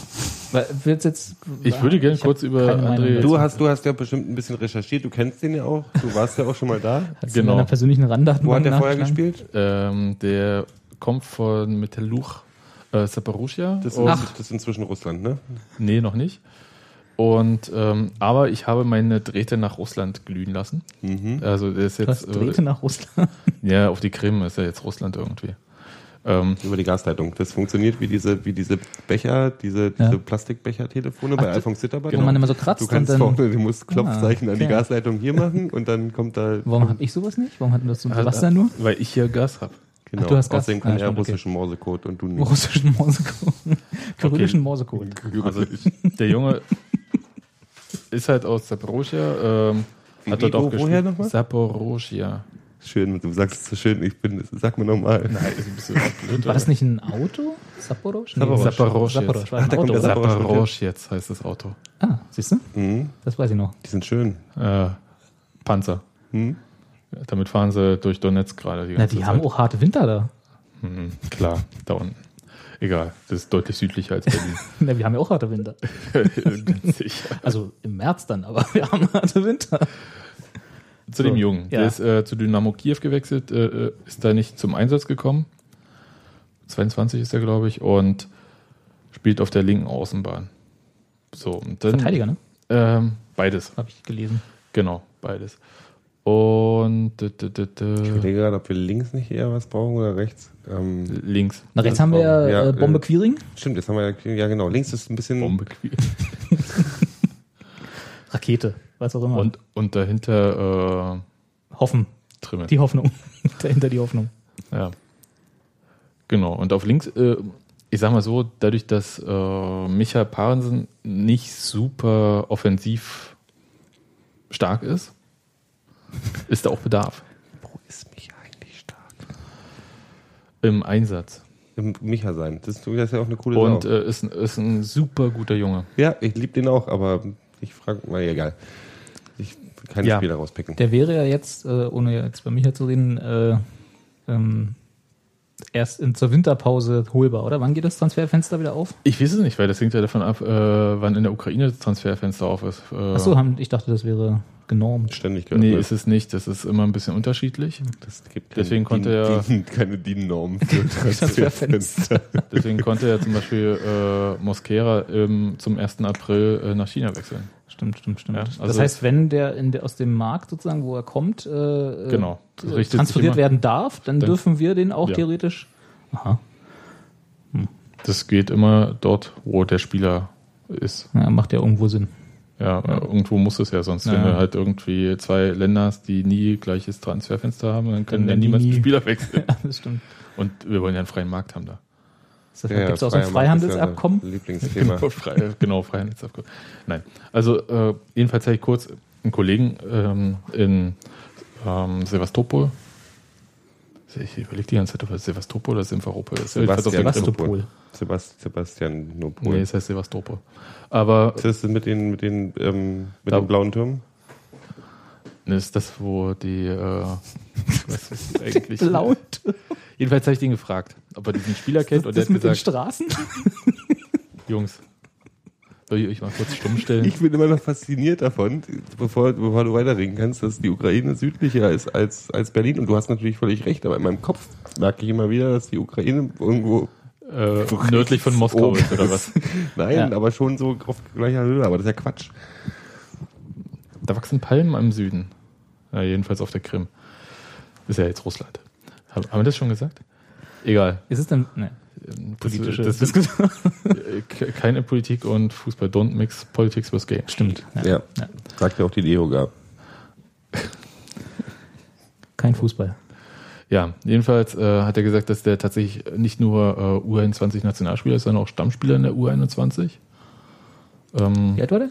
Weil, willst jetzt, Ich würde gerne hab kurz über André-. Du hast, du hast ja bestimmt ein bisschen recherchiert, du kennst den ja auch. Du warst ja auch schon mal da. Hast du in genau. deiner persönlichen Randdatenbank Wo hat der vorher gespielt? ähm, der kommt von Metalluch äh, Zaporozhia. Das das ist inzwischen Russland, ne? Nee, noch nicht. Und ähm, aber ich habe meine Drähte nach Russland glühen lassen. Mhm. Also der ist Du jetzt hast Drähte nach Russland. äh, ja auf die Krim ist ja jetzt Russland irgendwie. Ähm, Über die Gasleitung. Das funktioniert wie diese, wie diese Becher, diese, Ja. diese Plastikbecher-Telefone bei Ach, Alphonse Zitterball. Wo man immer so kratzt Du kannst und dann. vorne, du musst Klopfzeichen Ah, an die okay. Gasleitung hier machen und dann kommt da. Warum habe ich sowas nicht? Warum hatten das so Also, was dann nur? Weil ich hier Gas habe. Genau, Ach, du hast Gas. außerdem kann Ah, er stimmt, okay. russischen Morsecode und du nicht. Russischen Morsecode. (laughs) Kyrillischen Morsecode. Also der Junge ist halt aus Zaporozhia. Ähm, hat dort auch gespielt. nochmal? Schön, du sagst es so schön. Ich bin, sag mir nochmal. Nein, ist ein bisschen blöd. War das nicht ein Auto? Saporosch? Nee, Saporosch. Saporosch Saporosch jetzt. war ein da kommt der jetzt heißt das Auto. Ah, siehst du? Mhm, Das weiß ich noch. die sind schön. Äh, Panzer. Mhm. Damit fahren sie durch Donetsk gerade die Na, die Zeit. haben auch harte Winter da. Mhm, klar, da unten. Egal, das ist deutlich südlicher als Berlin. (laughs) Na, wir haben ja auch harte Winter. (laughs) Ganz sicher. Also im März dann, aber wir haben harte Winter. Zu dem So, Jungen. ja. Der ist äh, zu Dynamo Kiew gewechselt, äh, äh, ist da nicht zum Einsatz gekommen. 22 ist er, glaube ich, und spielt auf der linken Außenbahn. So, und dann, Verteidiger, ne? Ähm, beides, Habe ich gelesen. genau, beides. Und d- d- d- Ich überlege gerade, ob wir links nicht eher was brauchen oder rechts. Ähm, links. Na, rechts haben wir ja, ja, äh, Bombe äh, Quiring. stimmt, jetzt haben wir ja, ja genau. Links ist ein bisschen. Bombe quer. (laughs) Rakete, was auch immer. Und, und dahinter äh, Hoffen. Trimmel. Die Hoffnung. (laughs) Dahinter die Hoffnung. Ja. Genau. Und auf links, äh, ich sag mal so, dadurch, dass äh, Micha Parensen nicht super offensiv stark ist, (laughs) ist da auch Bedarf Wo ist mich eigentlich stark? im Einsatz. Im Micha sein. Das ist, das ist ja auch eine coole Und Sau. äh, ist, ein- ist ein super guter Junge. Ja, ich liebe den auch, aber ich frage mal, egal. Will keine Ja. Spieler rauspicken. Der wäre ja jetzt, äh, ohne jetzt bei Micha zu reden, äh, ähm, erst in, zur Winterpause holbar, oder? Wann geht das Transferfenster wieder auf? Ich weiß es nicht, weil das hängt ja davon ab, äh, wann in der Ukraine das Transferfenster auf ist. Äh, Achso, ich dachte, das wäre genormt. Ständig Nee, geöffnet. ist es nicht. Das ist immer ein bisschen unterschiedlich. Das gibt (laughs) (laughs) Deswegen konnte er- DIN, keine DIN-Norm für Transferfenster. Deswegen konnte er zum Beispiel äh, Mosquera ähm, zum 1. April äh, nach China wechseln. Stimmt, stimmt, stimmt. Ja, das also- heißt, wenn der, der aus dem Markt sozusagen, wo er kommt, äh, Genau. äh, immer- werden darf, dann, Dann- dürfen wir den auch Ja. theoretisch. Aha. Das geht immer dort, wo der Spieler ist. Ja, macht ja irgendwo Sinn. Ja, äh, irgendwo muss es ja sonst. Wenn Ja. du halt irgendwie zwei Länder hast, die nie gleiches Transferfenster haben, dann kann Dann ja niemals Spieler wechseln. (laughs) Ja, das stimmt. Und wir wollen ja einen freien Markt haben da. Gibt es auch so ein Markt ist ja Freihandelsabkommen? (laughs) Lieblingsthema. Genau, frei, genau Freihandelsabkommen. Nein, also äh, jedenfalls habe ich kurz einen Kollegen ähm, in ähm, Sevastopol. Ich überlege die ganze Zeit, ob es Sevastopol oder Simferopol ist. Krim. Sevastopol. Sebast Sebastian Nopol. Nee, es heißt Sevastopol. Aber Ist das mit den, mit den, ähm, mit Da- den blauen Türmen? ne, ist das, wo die äh, (laughs) was ist das eigentlich? Laut. Jedenfalls habe ich den gefragt, ob er diesen Spieler kennt und der das hat mit den gesagt, Straßen? (laughs) Jungs, soll ich euch mal kurz stumm stellen? Ich bin immer noch fasziniert davon, bevor, bevor du weiterreden kannst, dass die Ukraine südlicher ist als, als Berlin. Und du hast natürlich völlig recht, aber in meinem Kopf merke ich immer wieder, dass die Ukraine irgendwo äh, (laughs) nördlich von Moskau ist oder was? (laughs) Nein, Ja. aber schon so auf gleicher Höhe. Aber das ist ja Quatsch. Da wachsen Palmen im Süden. Ja, jedenfalls auf der Krim. Ist ja jetzt Russland. Haben, wir das schon gesagt? Egal. Ist es denn, ne, politische das, das, Diskussion? Ke- (laughs) keine Politik und Fußball. Don't mix politics with game. Stimmt. Ja. Ja. Ja. Sagt ja auch die Leo gar. (laughs) Kein Fußball. Ja, jedenfalls äh, hat er gesagt, dass der tatsächlich nicht nur äh, U21 Nationalspieler ist, sondern auch Stammspieler in der U21. Ähm, Wie alt war der?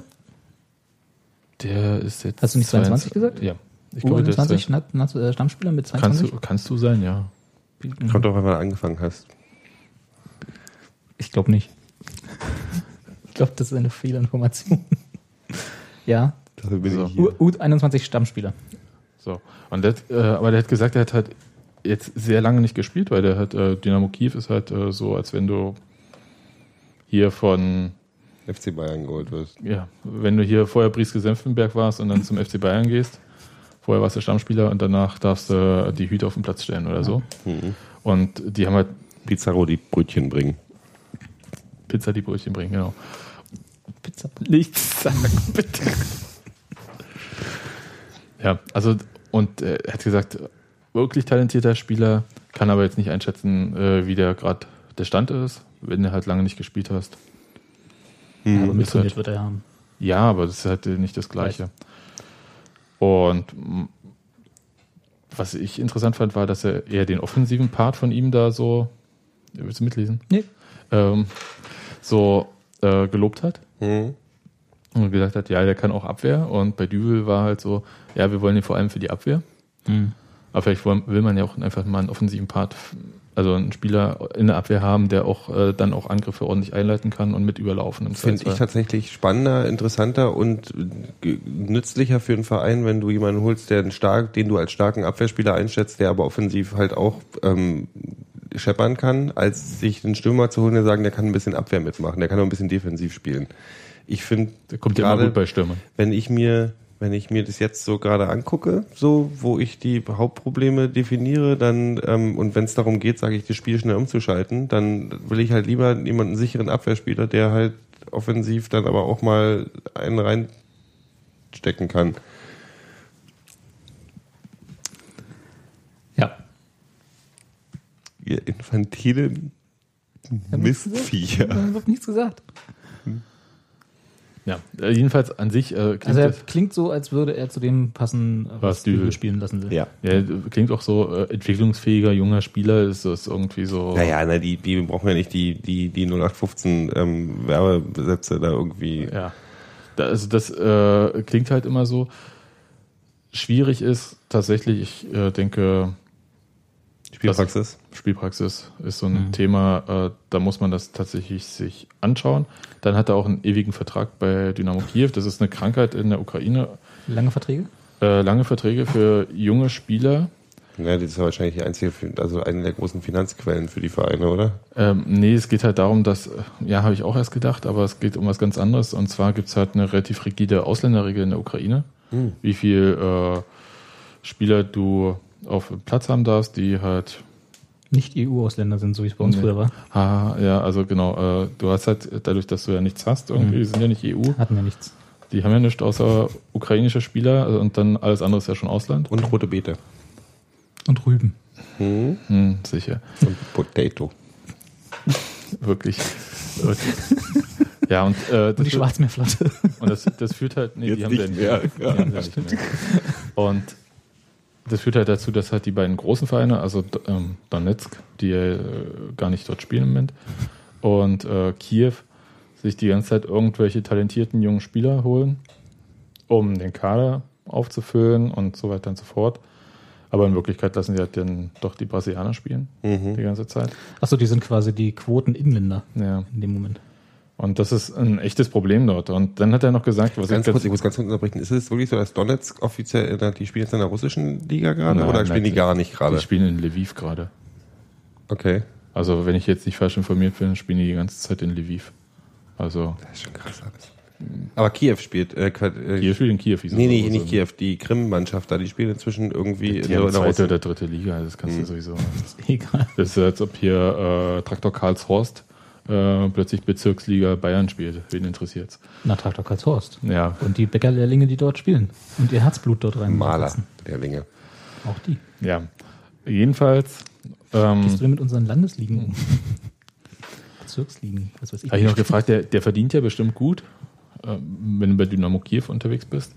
Der ist jetzt. Hast du nicht 22 gesagt? Ja. Ich glaube, ist, U21 Nat- Nat- äh, Stammspieler mit kannst, 22? du, kannst du sein, ja. Kommt doch, wenn du angefangen hast. Ich glaube nicht. (laughs) Ich glaube, das ist eine Fehlinformation. (laughs) ja, Dafür bin So. ich hier. U U21 Stammspieler. So. Und hat, äh, aber der hat gesagt, er hat halt jetzt sehr lange nicht gespielt, weil der hat äh, Dynamo Kiew ist halt äh, so, als wenn du hier von, FC Bayern geholt wirst. ja, wenn du hier vorher Brieske Senftenberg warst und dann zum FC Bayern gehst. Vorher warst du Stammspieler und danach darfst du die Hüte auf den Platz stellen oder so. Mhm. Und die haben halt Pizarro die Brötchen bringen. Pizza, die Brötchen bringen, genau. Pizza. Nichts (laughs) sagen, bitte. Ja, also, und äh, er hat gesagt, wirklich talentierter Spieler, kann aber jetzt nicht einschätzen, äh, wie der gerade der Stand ist, wenn du halt lange nicht gespielt hast. Ja, aber mittrainiert halt- wird er ja haben. Ja, aber das ist halt nicht das Gleiche. Und was ich interessant fand, war, dass er eher den offensiven Part von ihm da so, willst du mitlesen? Nee. Ähm, so äh, gelobt hat. Mhm. Und gesagt hat, ja, der kann auch Abwehr. Und bei Düvel war halt so, ja, wir wollen ihn vor allem für die Abwehr. Aber vielleicht wollen, will man ja auch einfach mal einen offensiven Part, also einen Spieler in der Abwehr haben, der auch äh, dann auch Angriffe ordentlich einleiten kann und mit überlaufen. Finde ich tatsächlich spannender, interessanter und nützlicher für einen Verein, wenn du jemanden holst, der einen stark, den du als starken Abwehrspieler einschätzt, der aber offensiv halt auch ähm, scheppern kann, als sich einen Stürmer zu holen, der sagen, der kann ein bisschen Abwehr mitmachen, der kann auch ein bisschen defensiv spielen. Ich finde, kommt ja immer gut bei Stürmern. wenn ich mir wenn ich mir das jetzt so gerade angucke, so wo ich die Hauptprobleme definiere, dann ähm, und wenn es darum geht, sage ich, das Spiel schnell umzuschalten, dann will ich halt lieber jemanden sicheren Abwehrspieler, der halt offensiv dann aber auch mal einen reinstecken kann. Ja. Ihr infantilen Mistviecher. Da wird nichts gesagt. Ja, äh, jedenfalls an sich äh, klingt Also er das, klingt so, als würde er zu dem passen, Was. Düvel spielen lassen will. Ja. ja, klingt auch so äh, entwicklungsfähiger junger Spieler, ist das irgendwie so. Naja, na, die, die brauchen ja nicht die, die, die 0815 ähm, Werbesätze da irgendwie. Ja. Da, also das äh, klingt halt immer so. Schwierig ist tatsächlich, ich äh, denke, Spielpraxis. Spielpraxis ist so ein Thema, äh, da muss man das tatsächlich sich anschauen. Dann hat er auch einen ewigen Vertrag bei Dynamo Kiew. Das ist eine Krankheit in der Ukraine. Lange Verträge? Äh, lange Verträge für junge Spieler. Ja, das ist ja wahrscheinlich die einzige, also eine der großen Finanzquellen für die Vereine, oder? Ähm, nee, es geht halt darum, dass, äh, ja, habe ich auch erst gedacht, aber es geht um was ganz anderes. Und zwar gibt es halt eine relativ rigide Ausländerregel in der Ukraine, wie viel äh, Spieler du auf dem Platz haben darfst, die halt Nicht EU-Ausländer sind, so wie es bei uns Nee. früher war. Ah, ja, also genau. Äh, du hast halt, dadurch, dass du ja nichts hast, irgendwie, Mhm. die sind ja nicht EU, Hatten wir nichts. die haben ja nichts außer ukrainische Spieler also, und dann alles andere ist ja schon Ausland. Und rote Beete. Und Rüben. Hm? Hm, sicher. Und Potato. (laughs) Wirklich. ja, und, äh, Und die Schwarzmeerflotte. und das, das führt halt, nee, die Jetzt haben nicht wir nicht mehr. mehr. Die haben wir nicht mehr. Und das führt halt dazu, dass halt die beiden großen Vereine, also ähm, Donetsk, die äh, gar nicht dort spielen im Moment, und äh, Kiew sich die ganze Zeit irgendwelche talentierten jungen Spieler holen, um den Kader aufzufüllen und so weiter und so fort. Aber in Wirklichkeit lassen sie halt dann doch die Brasilianer spielen die ganze Zeit. Achso, die sind quasi die Quoten-Inländer Ja. in dem Moment. Und das ist ein echtes Problem dort. Und dann hat er noch gesagt, was Ganz ich kurz, ich muss ganz kurz unterbrechen. Ist es wirklich so, dass Donetsk offiziell, der- die spielen jetzt in der russischen Liga gerade? Nein, Oder spielen die nein, gar nicht die gerade? spielen in Lviv gerade. Okay. Also wenn ich jetzt nicht falsch informiert bin, spielen die die ganze Zeit in Lviv. Also Das ist schon krass alles. Aber Kiew spielt, äh, äh, Kiew spielt in Kiew. wieso? Nee, nee, nicht Kiew, die Krim-Mannschaft da, die spielen inzwischen irgendwie Die in der zweite oder dritte Liga, das kannst du sowieso. (laughs) Egal. Das ist, als ob hier äh, Traktor Karlshorst äh, plötzlich Bezirksliga Bayern spielt. Wen interessiert's? Na, Traktor Karlshorst. Ja, Und die Bäckerlehrlinge, die dort spielen. Und ihr Herzblut dort rein. Maler, Lehrlinge. Auch die. ja. Jedenfalls ähm, Gehst du denn mit unseren Landesligen um? (laughs) Bezirksligen, was weiß ich. habe ich noch gefragt, der, der verdient ja bestimmt gut, ähm, wenn du bei Dynamo Kiew unterwegs bist.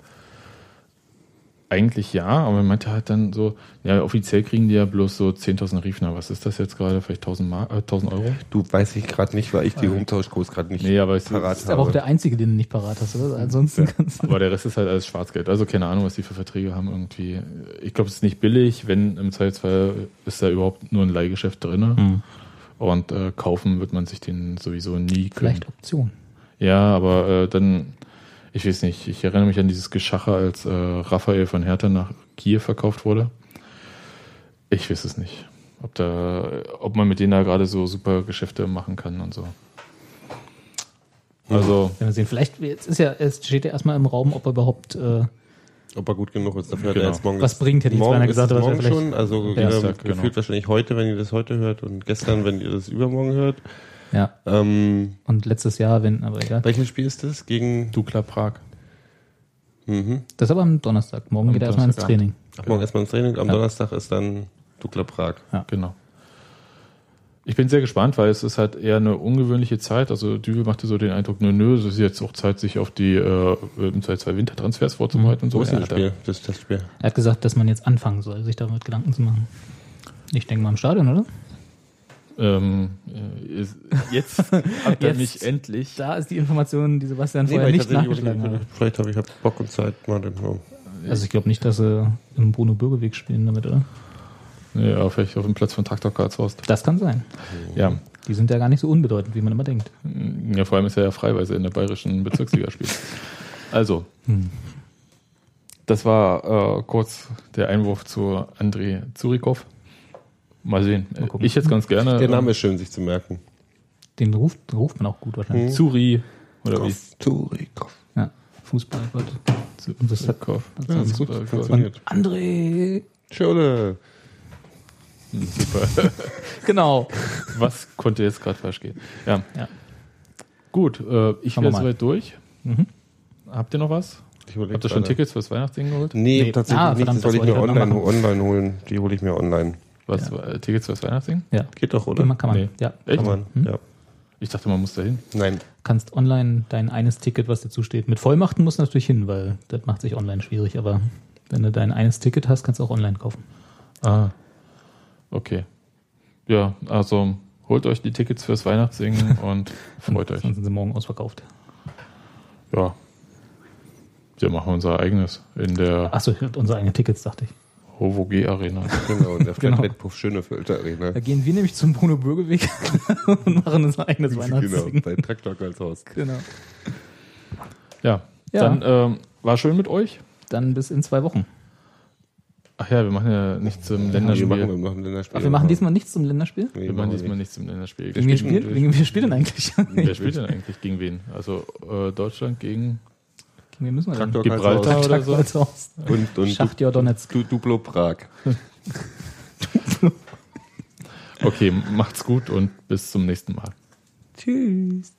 Eigentlich ja, aber man meinte halt dann so, ja, offiziell kriegen die ja bloß so 10.000 Riefner. Was ist das jetzt gerade? Vielleicht 1.000 Mar äh, 1.000 Euro? Du weiß ich gerade nicht, weil ich die Umtauschkurs gerade nicht Nee, aber es parat Das ist aber auch habe. der einzige, den du nicht parat hast, oder? Ansonsten kannst du. Aber der Rest ist halt alles Schwarzgeld. Also keine Ahnung, was die für Verträge haben irgendwie. Ich glaube, es ist nicht billig, wenn im Zweifelsfall ist da überhaupt nur ein Leihgeschäft drin. Hm. Und äh, kaufen wird man sich den sowieso nie können. Vielleicht Option. Ja, aber äh, dann, ich weiß nicht, ich erinnere mich an dieses Geschacher, als äh, Raphael von Hertha nach Kiew verkauft wurde. Ich weiß es nicht. Ob da, ob man mit denen da gerade so super Geschäfte machen kann und so. Also, Werden wir sehen. Vielleicht, jetzt ist ja, es steht ja erstmal im Raum, ob er überhaupt äh, Ob er gut genug ist. Dafür hat Genau. er jetzt morgen Was bringt, hätte ich jetzt morgen ist gesagt, es aber morgen schon. Also Ja, ja, Dienstag, gefühlt genau. wahrscheinlich heute, wenn ihr das heute hört und gestern, wenn ihr das übermorgen hört. Ja. Ähm, Und letztes Jahr, wenn, aber egal. welches Spiel ist das? Gegen Dukla Prag. mhm. Das ist aber am Donnerstag. Morgen Am geht er erstmal ins. Training. Ach, morgen erstmal ins Training. Am Ja. Donnerstag ist dann Dukla Prag. Genau. Ich bin sehr gespannt, weil es ist halt eher eine ungewöhnliche Zeit. Also Düvel machte so den Eindruck, nö, nö, es ist jetzt auch Zeit, sich auf die äh, zwei Wintertransfers vorzubereiten und so. Wo ist Ja, das da- Spiel? Das Testspiel. Er hat gesagt, dass man jetzt anfangen soll, sich damit Gedanken zu machen. Ich denke mal im Stadion, oder? Ähm, äh, jetzt (laughs) habt ihr mich endlich. Da ist die Information, die Sebastian Nee, vorher nicht nachgeschlagen hat. vielleicht habe ich hab Bock und Zeit mal dann. Ja. Also ich glaube nicht, dass sie im Bruno Bürgerweg spielen damit, oder? Aber vielleicht auf dem Platz von Traktor Karlshorst. Das kann sein. Ja. Die sind ja gar nicht so unbedeutend, wie man immer denkt. ja, vor allem ist er ja frei, weil er in der bayerischen Bezirksliga spielt. (laughs) Also, das war äh, kurz der Einwurf zu André Zurikow. Mal sehen. Mal gucken. ich jetzt ganz gerne. Der Name ist schön, sich zu merken. Den ruft, ruft man auch gut wahrscheinlich. Zuri oder wie? Turikov. Ja, Fußball, Gott. Und das hat Zurikow. Ja, ist gut. Super, Funktioniert. André! Schöne. Super. Genau. Was konnte jetzt gerade falsch gehen? Ja. Ja. Gut, äh, ich wäre soweit durch. Mhm. Habt ihr noch was? Habt ihr schon. Tickets fürs Weihnachtsding geholt? Nee, Nee. tatsächlich Ah, nicht. das wollte ich das mir online, online holen. Die hole ich mir online. Was, äh, Tickets fürs Weihnachtsding? Ja. Geht doch, oder? Kann man, kann man. Nee. Ja. Echt? Kann man. Hm? Ja. Ich dachte, man muss da hin. Nein. kannst online dein eines Ticket, was dir zusteht, mit Vollmachten musst du natürlich hin, weil das macht sich online schwierig. Aber wenn du dein eines Ticket hast, kannst du auch online kaufen. Ah. Okay. Ja, also holt euch die Tickets fürs Weihnachtssingen (laughs) und freut euch. Sonst sind sie morgen ausverkauft. Ja. Wir machen unser eigenes in der Achso, unsere eigenen Tickets, dachte ich. HOVOG Arena. (laughs) Genau, in der Genau. Flatrate Puff Schönefeld Arena. Da gehen wir nämlich zum Bruno Bürgerweg (laughs) und machen unser eigenes Genau, Weihnachtsding. bei Traktor als Haus. Genau. Ja, Ja. dann ähm, war schön mit euch. Dann bis in zwei Wochen. Ach ja, wir machen ja nichts im Wir Länderspiel. machen noch ein Länderspiel. Ach, wir machen diesmal nichts zum Länderspiel? Nee, wir machen diesmal nichts im Länderspiel. Spielen- spielt, wer spielt denn eigentlich? Wer spielt denn eigentlich gegen wen? Also äh, Deutschland gegen Wen müssen wir denn? Traktor Gibraltar Karlshorst. oder so? Karlshorst. Und, und Schachtja Donetsk. du, Duplo Prag. (laughs) Okay, macht's gut und bis zum nächsten Mal. Tschüss.